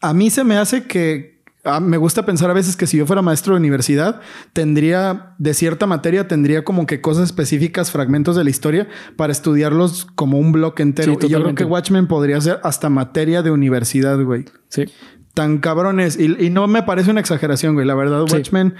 a mí se me hace que Ah, me gusta pensar a veces que si yo fuera maestro de universidad, tendría, de cierta materia, tendría como que cosas específicas, fragmentos de la historia para estudiarlos como un bloque entero. y yo creo que Watchmen podría ser hasta materia de universidad, güey. Sí. Tan cabrones. Y, y no me parece una exageración, güey. La verdad, Watchmen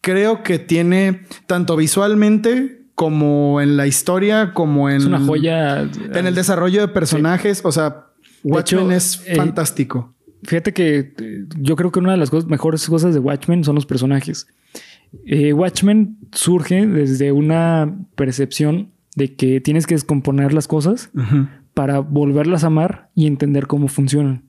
creo que tiene tanto visualmente como en la historia, como en... Es una joya. En el desarrollo de personajes. O sea, Watchmen es eh, fantástico. Fíjate que eh, yo creo que una de las mejores cosas de Watchmen son los personajes. Eh, Watchmen surge desde una percepción de que tienes que descomponer las cosas para volverlas a amar y entender cómo funcionan.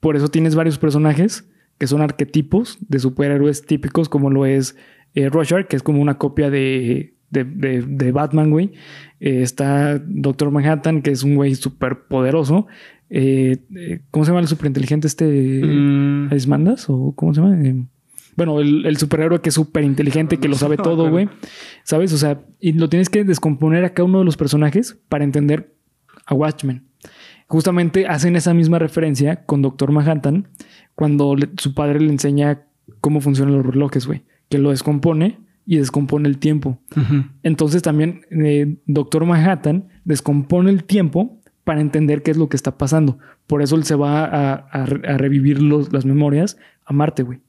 Por eso tienes varios personajes que son arquetipos de superhéroes típicos, como lo es eh, que es como una copia de, de, Batman, güey. está Doctor Manhattan, que es un güey súper poderoso. Eh, eh, ¿Cómo se llama el superinteligente este? Mm. ¿O cómo se llama? Eh, bueno, el, superhéroe que es súper inteligente, que lo sabe <laughs> todo, güey. ¿Sabes? O sea, y lo tienes que descomponer a cada uno de los personajes para entender a Watchmen. Justamente hacen esa misma referencia con Doctor Manhattan cuando su padre le enseña cómo funcionan los relojes, güey. Que lo descompone y descompone el tiempo. Entonces también Doctor Manhattan descompone el tiempo para entender qué es lo que está pasando. Por eso él se va a, revivir las memorias a Marte, güey.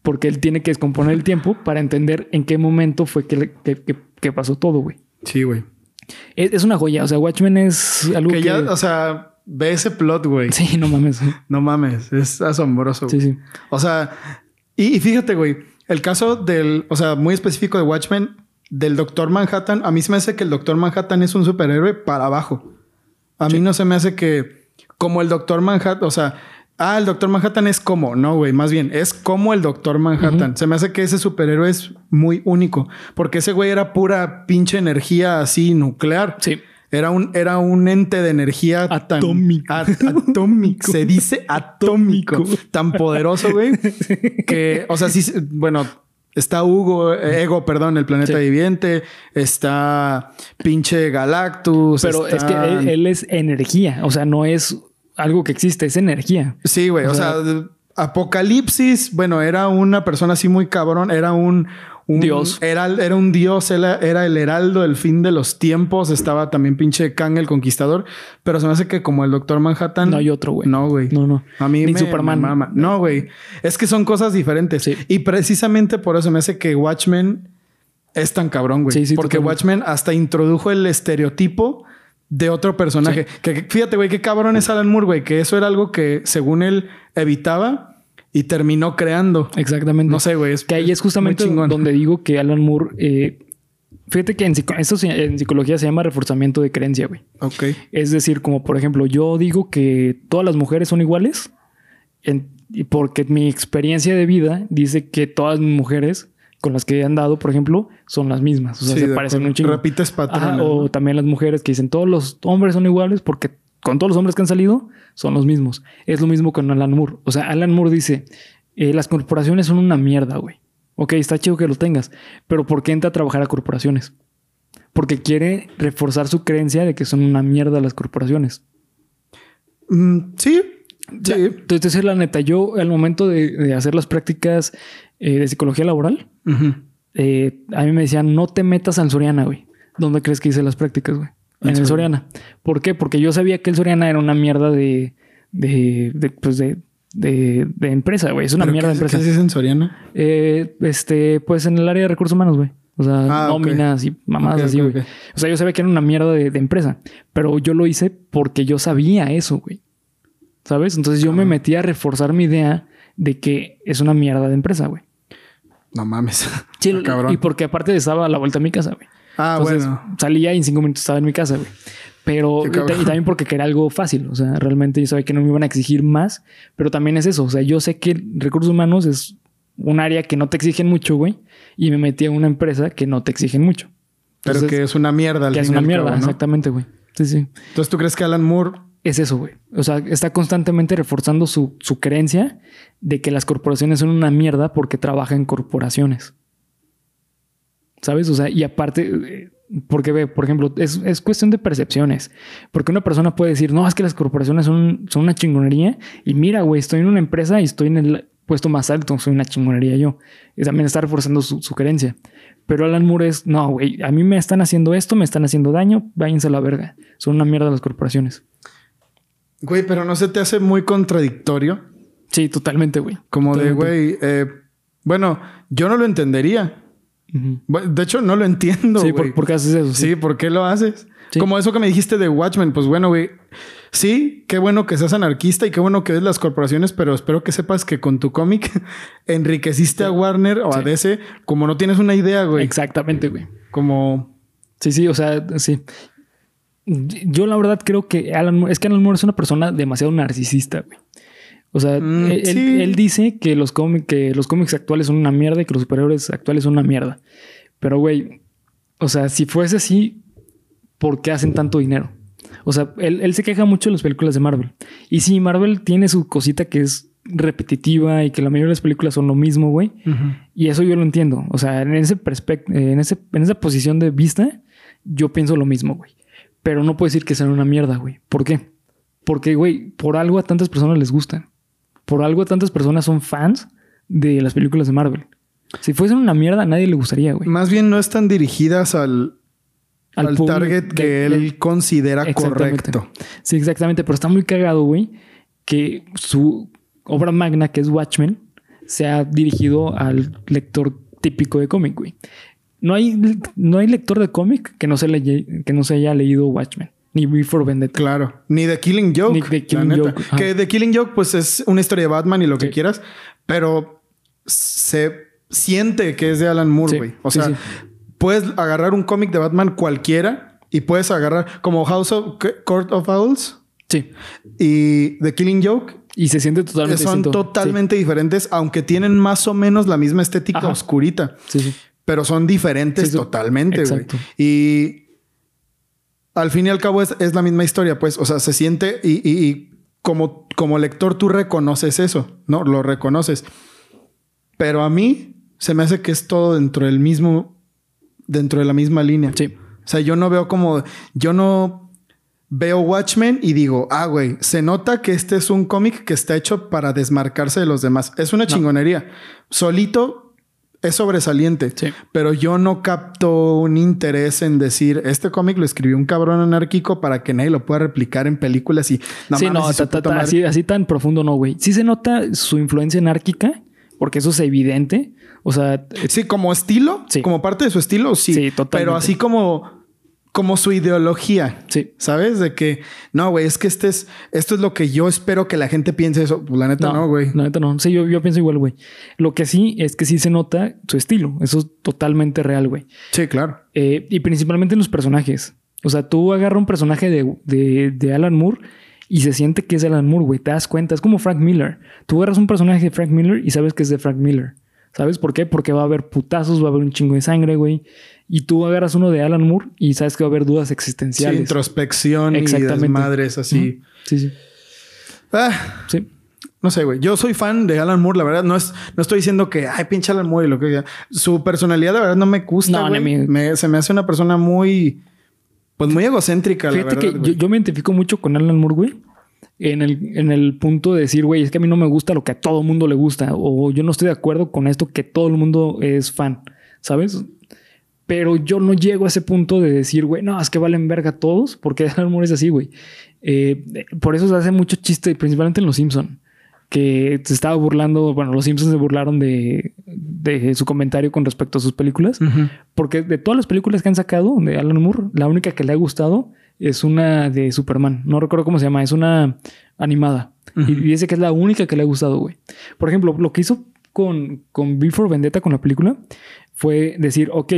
Porque él tiene que descomponer el tiempo para entender en qué momento fue que, pasó todo, güey. Sí, güey. Es, una joya. O sea, Watchmen es algo que... ya, o sea, ve ese plot, güey. Sí, no mames. <laughs> No mames. Es asombroso. Sí, sí. O sea, y, y fíjate, güey. El caso del, o sea, muy específico de Watchmen, del Doctor Manhattan, a mí se me hace que el Doctor Manhattan es un superhéroe para abajo. A mí no se me hace que como el Doctor Manhattan, o sea, ah, el Doctor Manhattan es como, no, güey, más bien es como el Doctor Manhattan. Se me hace que ese superhéroe es muy único, porque ese güey era pura pinche energía así nuclear. Sí. Era un, era un ente de energía atómico. atómico. Se dice atómico. Tan poderoso, güey. <laughs> Que, o sea, sí, bueno, Está Hugo, eh, Ego, perdón, el planeta viviente. Está pinche Galactus. Pero es que él, es energía. O sea, no es algo que existe, es energía. Sí, güey. O, sea, Apocalipsis, bueno, era una persona así muy cabrón. Era un, dios. Era, era un dios, era, era, el heraldo del fin de los tiempos. Estaba también pinche Kang el Conquistador. Pero se me hace que como el Doctor Manhattan. No hay otro, güey. No, güey. No, no. A mí Ni Superman. mama. No, güey. Es que son cosas diferentes. Y precisamente por eso me hace que Watchmen es tan cabrón, güey. Sí, sí, Porque Watchmen hasta introdujo el estereotipo de otro personaje. Que fíjate, güey, qué cabrón es Alan Moore, güey. Que eso era algo que según él evitaba y terminó creando. Exactamente. No sé, güey. que ahí es justamente donde digo que Alan Moore. Eh, fíjate que en, esto en psicología se llama reforzamiento de creencia, güey. Ok. Es decir, como por ejemplo, yo digo que todas las mujeres son iguales. porque mi experiencia de vida dice que todas las mujeres con las que he andado, por ejemplo, son las mismas. O sea, se parecen un chingo. Repites patrones. o también las mujeres que dicen todos los hombres son iguales porque con todos los hombres que han salido son los mismos. Es lo mismo con Alan Moore. O sea, Alan Moore dice, eh, las corporaciones son una mierda, güey. Ok, está chido que lo tengas, pero ¿por qué entra a trabajar a corporaciones? Porque quiere reforzar su creencia de que son una mierda las corporaciones. Mm, sí, sí. Entonces, la neta, yo al momento de, hacer las prácticas eh, de psicología laboral, eh, a mí me decían, no te metas al Soriana, güey. ¿Dónde crees que hice las prácticas, güey? En el Soriana. ¿Por qué? Porque yo sabía que el Soriana era una mierda de, de, de pues de, de, de empresa, güey. Es una mierda de empresa. ¿Qué haces en Soriana? Eh, este, pues en el área de recursos humanos, güey. O sea, ah, nóminas y mamadas así, güey. O sea, yo sabía que era una mierda de, empresa, pero yo lo hice porque yo sabía eso, güey. ¿Sabes? Entonces yo me metí a reforzar mi idea de que es una mierda de empresa, güey. No mames. <laughs> Sí, y porque aparte estaba a la vuelta a mi casa, güey. Ah, bueno. Salía y en cinco minutos estaba en mi casa, güey. Pero y, también porque quería algo fácil. O sea, realmente yo sabía que no me iban a exigir más. Pero también es eso. O sea, yo sé que recursos humanos es un área que no te exigen mucho, güey. Y me metí a una empresa que no te exigen mucho. pero que es una mierda. Al que es una mierda, exactamente, güey. Sí, sí. Entonces, ¿tú crees que Alan Moore es eso, güey. O sea, está constantemente reforzando su, su, creencia de que las corporaciones son una mierda porque trabaja en corporaciones. ¿Sabes? O sea, y aparte, Porque ve, por ejemplo, es, es, cuestión de percepciones. Porque una persona puede decir, no, es que las corporaciones son, son una chingonería. Y mira, güey, estoy en una empresa y estoy en el puesto más alto, soy una chingonería yo. Y también está reforzando su, su creencia. Pero Alan Moore es, no, güey, a mí me están haciendo esto, me están haciendo daño, váyanse a la verga. Son una mierda las corporaciones. Güey, pero no se te hace muy contradictorio. Sí, totalmente, güey. Como de, güey, eh, bueno, yo no lo entendería. De hecho, no lo entiendo. Sí, ¿por, qué haces eso? Sí, ¿por qué lo haces? Como eso que me dijiste de Watchmen, pues bueno, güey. Sí, qué bueno que seas anarquista y qué bueno que ves las corporaciones, pero espero que sepas que con tu cómic <laughs> enriqueciste a Warner o a DC como no tienes una idea, güey. Exactamente, güey. Como. Sí, sí, o sea, sí. Yo la verdad creo que Alan Moore, es que Alan Moore es una persona demasiado narcisista, güey. O sea, mm, él, dice que los, que los cómics actuales son una mierda y que los superhéroes actuales son una mierda. Pero, güey, o sea, si fuese así, ¿por qué hacen tanto dinero? O sea, él, se queja mucho de las películas de Marvel. Y sí, Marvel tiene su cosita que es repetitiva y que la mayoría de las películas son lo mismo, güey. Y eso yo lo entiendo. O sea, en ese, en, ese en esa posición de vista, yo pienso lo mismo, güey. Pero no puedo decir que sean una mierda, güey. ¿Por qué? Porque, güey, por algo a tantas personas les gustan por algo tantas personas son fans de las películas de Marvel. Si fuesen una mierda, a nadie le gustaría, güey. Más bien no están dirigidas al, al, target que él considera correcto. Sí, exactamente. Pero está muy cagado, güey, que su obra magna, que es Watchmen, sea dirigido al lector típico de cómic, güey. No hay, no hay lector de cómic que no, se que no se haya leído Watchmen. Ni Before Vendetta. Claro. Ni The Killing Joke. Ni The Killing Joke. Que The Killing Joke, pues es una historia de Batman y lo que quieras. Pero se siente que es de Alan Moore, güey. O sea, puedes agarrar un cómic de Batman cualquiera y puedes agarrar como House of Court of Owls. Sí. Y The Killing Joke. Y se siente totalmente Son totalmente diferentes, aunque tienen más o menos la misma estética oscurita. Sí, sí. Pero son diferentes totalmente, güey. Y al fin y al cabo es, la misma historia, pues, o sea, se siente y, como, como lector tú reconoces eso, ¿no? Lo reconoces. Pero a mí se me hace que es todo dentro del mismo, dentro de la misma línea. Sí. O sea, yo no veo como, yo no veo Watchmen y digo, ah, güey, se nota que este es un cómic que está hecho para desmarcarse de los demás. Es una chingonería. Solito es sobresaliente, pero yo no capto un interés en decir, este cómic lo escribió un cabrón anárquico para que nadie lo pueda replicar en películas y... No, sí, no, así, tan profundo no, güey. Sí se nota su influencia anárquica, porque eso es evidente. O sea... Sí, como estilo, sí. como parte de su estilo, sí. Sí, totalmente. Pero así como como su ideología. Sí. ¿Sabes? De que, no, güey, es que este es, esto es lo que yo espero que la gente piense eso. Pues la neta no, güey. la neta no. Sí, yo, yo pienso igual, güey. Lo que sí es que sí se nota su estilo. Eso es totalmente real, güey. Sí, claro. Eh, y principalmente en los personajes. O sea, tú agarras un personaje de, de, de Alan Moore y se siente que es Alan Moore, güey. Te das cuenta. Es como Frank Miller. Tú agarras un personaje de Frank Miller y sabes que es de Frank Miller. ¿Sabes por qué? Porque va a haber putazos, va a haber un chingo de sangre, güey. Y tú agarras uno de Alan Moore y sabes que va a haber dudas existenciales. Sí, introspección Exactamente. y madres así. Sí, sí. Ah, sí. No sé, güey. Yo soy fan de Alan Moore, la verdad. No, es, no estoy diciendo que, ay, pinche Alan Moore y lo que sea. Su personalidad, la verdad, no me gusta. No, me, se me hace una persona muy, pues muy egocéntrica, Fíjate la verdad. que yo, me identifico mucho con Alan Moore, güey. En el, en el punto de decir, güey, es que a mí no me gusta lo que a todo mundo le gusta. O yo no estoy de acuerdo con esto que todo el mundo es fan. ¿Sabes? Pero yo no llego a ese punto de decir, güey, no, es que valen verga todos, porque <laughs> Alan Moore es así, güey. Eh, por eso se hace mucho chiste, principalmente en Los Simpson que se estaba burlando, bueno, los Simpsons se burlaron de, de su comentario con respecto a sus películas, porque de todas las películas que han sacado de Alan Moore, la única que le ha gustado es una de Superman, no recuerdo cómo se llama, es una animada, y dice que es la única que le ha gustado, güey. Por ejemplo, lo que hizo con, con Before Vendetta, con la película, fue decir, ok,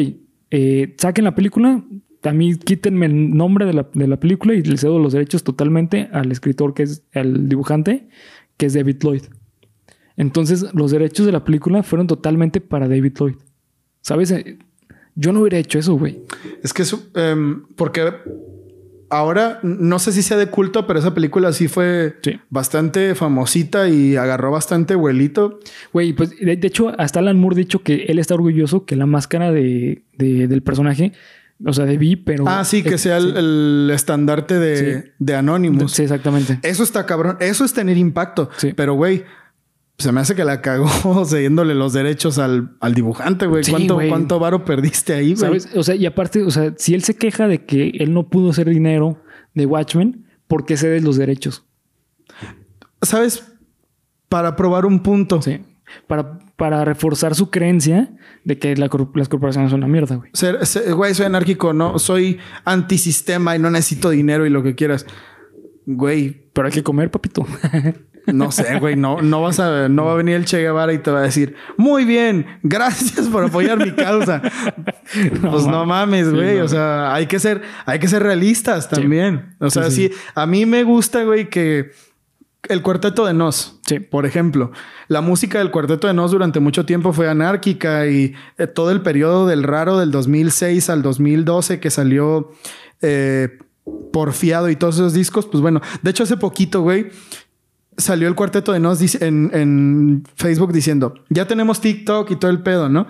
eh, saquen la película, a mí quítenme el nombre de la, de la, película y le cedo los derechos totalmente al escritor que es el dibujante, que es David Lloyd. Entonces, los derechos de la película fueron totalmente para David Lloyd. ¿Sabes? Eh, yo no hubiera hecho eso, güey. Es que eso, em, porque ahora no sé si sea de culto, pero esa película sí fue bastante famosita y agarró bastante vuelito. Güey, pues de, hecho, hasta Alan Moore ha dicho que él está orgulloso que la máscara de, del personaje O sea, de B, pero. Ah, sí, que sea el, el estandarte de, de Anonymous. Sí, exactamente. Eso está cabrón. Eso es tener impacto. Sí. Pero, güey, se me hace que la cagó <laughs> cediéndole los derechos al, al dibujante, güey. Sí, ¿Cuánto, güey. ¿Cuánto varo perdiste ahí, güey? ¿Sabes? O sea, y aparte, o sea, si él se queja de que él no pudo hacer dinero de Watchmen, ¿por qué cedes los derechos? ¿Sabes? Para probar un punto. Sí. Para, para reforzar su creencia de que la las corporaciones son una mierda, güey. Ser, ser- güey, soy anárquico, no, soy antisistema y no necesito dinero y lo que quieras. Güey, Pero hay que comer, papito. <laughs> no sé, güey, no, no vas a, no va a venir el Che Guevara y te va a decir, muy bien, gracias por apoyar mi causa. <laughs> pues no mames, Sí, güey. no. O sea, hay que ser, hay que ser realistas también. O sea, Sí, sí, a mí me gusta, güey, que el cuarteto de Nos, Sí. por ejemplo, la música del cuarteto de Nos durante mucho tiempo fue anárquica y eh, todo el periodo del raro del 2006 al 2012 que salió eh, Porfiado y todos esos discos, pues bueno, de hecho hace poquito, güey, salió el cuarteto de Nos en, en Facebook diciendo, ya tenemos TikTok y todo el pedo, ¿no?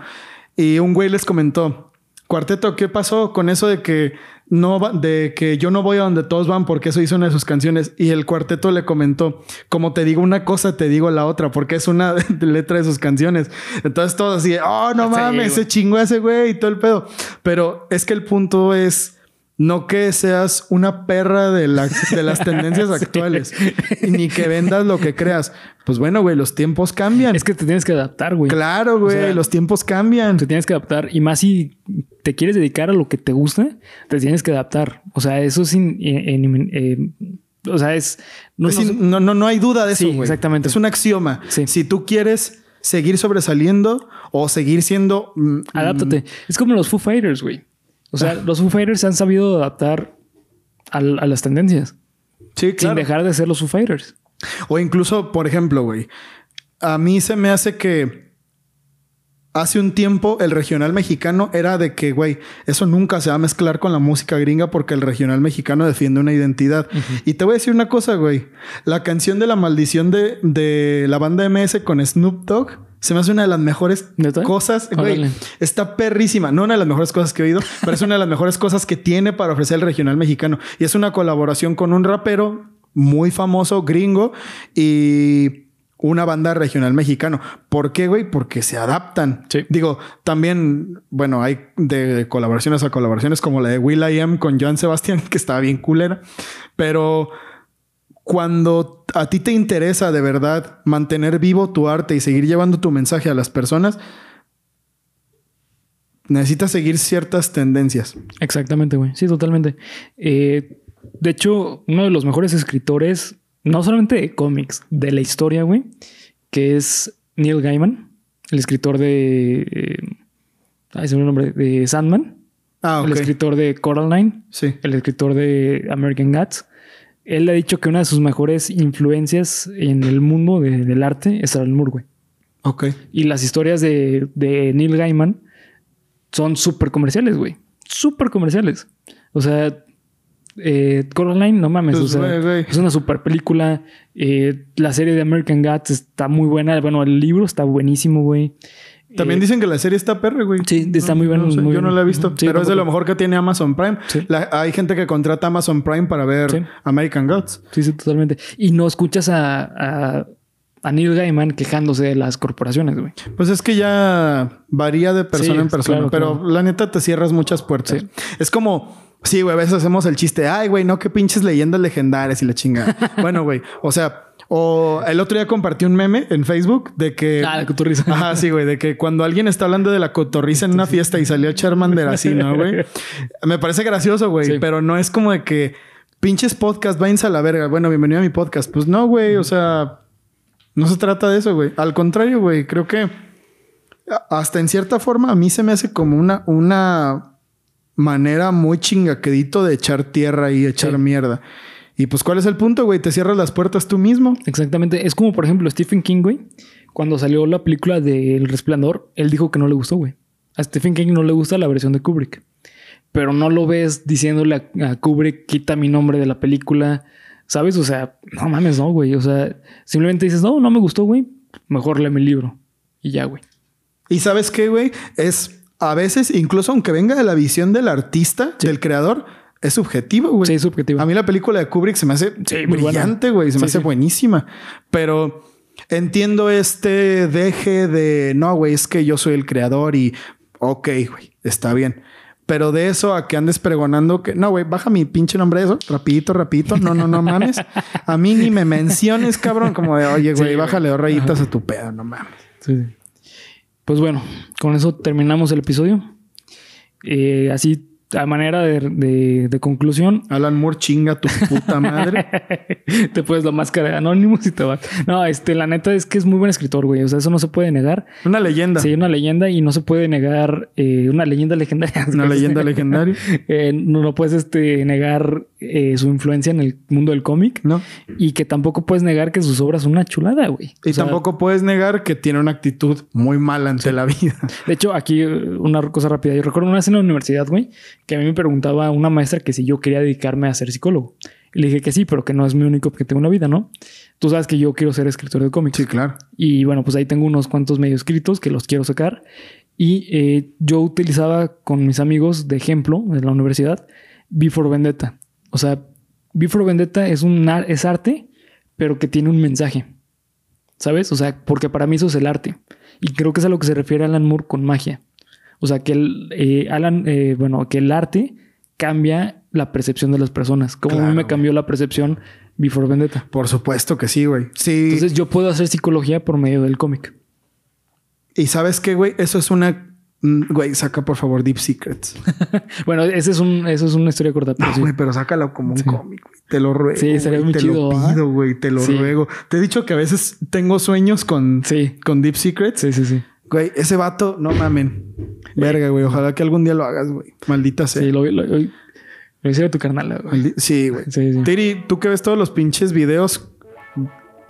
Y un güey les comentó, cuarteto, ¿qué pasó con eso de que no va- de que yo no voy a donde todos van porque eso hizo una de sus canciones? Y el cuarteto le comentó, como te digo una cosa, te digo la otra, porque es una <laughs> letra de sus canciones. Entonces todos así, oh, no Sí, mames, güey. se chingó ese güey y todo el pedo. Pero es que el punto es... No que seas una perra de, la- de las <laughs> tendencias Sí. actuales, ni que vendas lo que creas. Pues bueno, güey, los tiempos cambian. es que te tienes que adaptar, güey. Claro, güey, sea, los tiempos cambian. Te tienes que adaptar. Y más si te quieres dedicar a lo que te gusta, te tienes que adaptar. O sea, eso es... in- eh, eh, eh, o sea, es... No, Es no- in- no, no, no hay duda de eso, Sí, güey. exactamente. Es un axioma. Sí. Si tú quieres seguir sobresaliendo o seguir siendo... mm, Adáptate. Es como los Foo Fighters, güey. O sea, los Foo Fighters se han sabido adaptar al- a, las tendencias. Sí, claro. Sin dejar de ser los Foo Fighters. O incluso, por ejemplo, güey, a mí se me hace que hace un tiempo el regional mexicano era de que, güey, eso nunca se va a mezclar con la música gringa porque el regional mexicano defiende una identidad. Y te voy a decir una cosa, güey. La canción de la maldición de, de la banda MS con Snoop Dogg se me hace una de las mejores ¿Neta? cosas, güey. Está perrísima. No una de las mejores cosas que he oído, pero es una de las mejores cosas que tiene para ofrecer el regional mexicano. Y es una colaboración con un rapero muy famoso, gringo, y una banda regional mexicano. ¿Por qué, güey? Porque se adaptan. Sí. Digo, también, bueno, hay de colaboraciones a colaboraciones como la de Will I Am con Joan Sebastián, <laughs> que estaba bien culera. Pero cuando a ti te interesa de verdad mantener vivo tu arte y seguir llevando tu mensaje a las personas, necesitas seguir ciertas tendencias. Exactamente, güey. Sí, totalmente. Eh, de hecho, uno de los mejores escritores, no solamente de cómics, de la historia, güey, que es Neil Gaiman, el escritor de. eh, ay, se me el nombre. De Sandman, Ah, el ok. escritor de Coraline, Sí. el escritor de American Gods. Él ha dicho que una de sus mejores influencias en el mundo de- del arte es Alan Moore, güey. Ok. Y las historias de, de Neil Gaiman son súper comerciales, güey. Súper comerciales. O sea, eh, Coraline, no mames. Pues, o sea, es una super película. Eh, la serie de American Gods está muy buena. Bueno, el libro está buenísimo, güey. También dicen que la serie está perra, güey. Sí, está muy bueno, No sé, yo no la he visto, Sí, pero es de lo mejor que tiene Amazon Prime. Sí. La- hay gente que contrata Amazon Prime para ver Sí. American Gods. Sí, sí, totalmente. Y no escuchas a, a, a Neil Gaiman quejándose de las corporaciones, güey. Pues es que ya varía de persona en persona, claro, pero claro. la neta te cierras muchas puertas. Es como, sí, güey, a veces hacemos el chiste, ay, güey, no, qué pinches leyendas legendarias y la chingada. <laughs> bueno, güey, o sea, o el otro día compartí un meme en Facebook de que... Ah, la cotorriza. Ajá, sí, güey, de que cuando alguien está hablando de la cotorriza en una fiesta y salió Charmander así, ¿no, güey? <laughs> Me parece gracioso, güey, Sí. pero no es como de que pinches podcast, váyanse a la verga. Bueno, bienvenido a mi podcast. Pues no, güey, o sea, no se trata de eso, güey. Al contrario, güey, creo que hasta en cierta forma a mí se me hace como una, una manera muy chingaquedito de echar tierra y echar Sí. mierda. Y pues, ¿cuál es el punto, güey? Te cierras las puertas tú mismo. Exactamente. Es como, por ejemplo, Stephen King, güey. Cuando salió la película de El Resplandor, él dijo que no le gustó, güey. A Stephen King no le gusta la versión de Kubrick. Pero no lo ves diciéndole a, a Kubrick, quita mi nombre de la película. ¿Sabes? O sea, no mames, no, güey. O sea, simplemente dices, no, no me gustó, güey. Mejor lee mi libro. Y ya, güey. Y sabes qué, güey? Es a veces, incluso aunque venga de la visión del artista, del creador, es subjetivo, güey. Sí, es subjetivo. A mí la película de Kubrick se me hace brillante, güey. Se me hace buenísima. Pero entiendo este deje de, no, güey, es que yo soy el creador y, ok, güey, está bien. Pero de eso a que andes pregonando que no, güey, baja mi pinche nombre de eso, rapidito, rapidito. No, no, no mames. A mí ni me menciones, cabrón, como de, oye, güey, bájale dos rayitas a tu pedo, no mames. Sí. Pues bueno, con eso terminamos el episodio. Eh, así a manera de, de, conclusión. <laughs> Alan Moore chinga tu puta madre. <laughs> te puedes la máscara de Anonymous y te vas. No, este, la neta es que es muy buen escritor, güey. O sea, eso no se puede negar. Una leyenda. Sí, una leyenda y no se puede negar eh, una leyenda legendaria. Una <laughs> leyenda legendaria. Eh, no, puedes este, negar eh, su influencia en el mundo del cómic. No. Y que tampoco puedes negar que sus obras son una chulada, güey. Y tampoco puedes negar que tiene una actitud muy mala ante la vida. <laughs> De hecho, aquí una cosa rápida. Yo recuerdo una vez en la universidad, güey, que a mí me preguntaba una maestra que si yo quería dedicarme a ser psicólogo. Y le dije que sí, pero que no es mi único objetivo en la vida, ¿no? Tú sabes que yo quiero ser escritor de cómics. Sí, claro. Y bueno, pues ahí tengo unos cuantos medio escritos que los quiero sacar. Y eh, yo utilizaba con mis amigos de ejemplo en la universidad Before Vendetta. O sea, Before Vendetta es, un, es arte, pero que tiene un mensaje. ¿Sabes? O sea, porque para mí eso es el arte. Y creo que es a lo que se refiere Alan Moore con magia. O sea, que el, eh, Alan, eh, bueno, que el arte cambia la percepción de las personas. Como a mí me cambió la percepción Before Vendetta. Por supuesto que sí, güey. Sí. Entonces yo puedo hacer psicología por medio del cómic. Y sabes qué, güey, eso es una Güey, saca por favor Deep Secrets. <laughs> bueno, ese es un, eso es una historia corta. Pero no, güey, pero sácalo como un cómic, güey. Te lo ruego. Sí, sería muy te chido. Te lo pido, güey. Te lo ruego. Te he dicho que a veces tengo sueños con, con Deep Secrets. Sí, sí, sí. Güey, ese vato, no mamen. Verga, güey. Ojalá que algún día lo hagas, güey. Maldita sea. Sí, lo, lo, lo, lo tu carnal, güey. Sí, güey. Sí, sí. Tiri, tú que ves todos los pinches videos.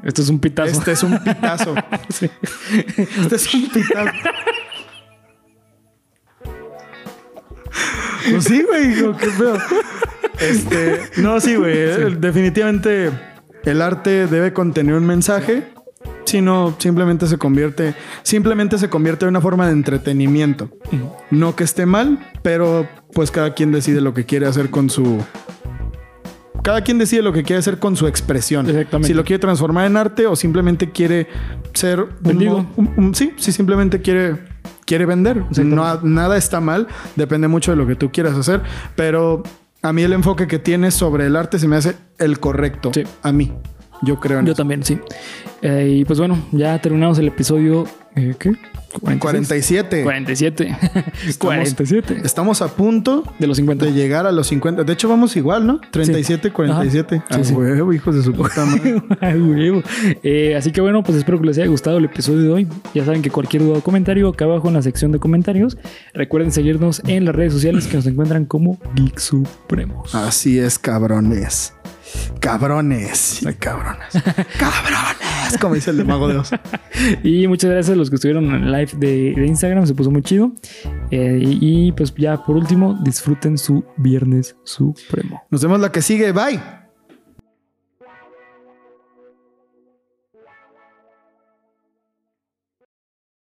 Esto es un pitazo. Este es un pitazo. <laughs> sí. Este es un pitazo. Pues sí, güey. Qué feo. Este. No, sí, güey. Definitivamente el arte debe contener un mensaje sino simplemente se convierte, simplemente se convierte en una forma de entretenimiento. No que esté mal, pero pues cada quien decide lo que quiere hacer con su cada quien decide lo que quiere hacer con su expresión. Exactamente. Si lo quiere transformar en arte o simplemente quiere ser vendido. sí, si simplemente quiere quiere vender. no, nada está mal, depende mucho de lo que tú quieras hacer, pero a mí el enfoque que tienes sobre el arte se me hace el correcto. A mí. Yo creo en Yo también, sí. Eh, y pues bueno, ya terminamos el episodio. Eh, ¿Qué? 47. 47. 47. Estamos a punto de los 50. De llegar a los 50. De hecho, vamos igual, ¿no? 37, 47. Sí, sí. huevo, hijos de su puta <laughs> madre. huevo. Eh, así que bueno, pues espero que les haya gustado el episodio de hoy. Ya saben que cualquier duda o comentario acá abajo en la sección de comentarios. Recuerden seguirnos en las redes sociales que nos encuentran como Geek Supremos. Así es, cabrones. Cabrones. cabrones. <laughs> cabrones. Como dice el de Mago de Oz. <laughs> y muchas gracias a los que estuvieron en live de, Instagram. Se puso muy chido. Eh, y, y pues ya por último, disfruten su Viernes Supremo. Nos vemos la que sigue. Bye.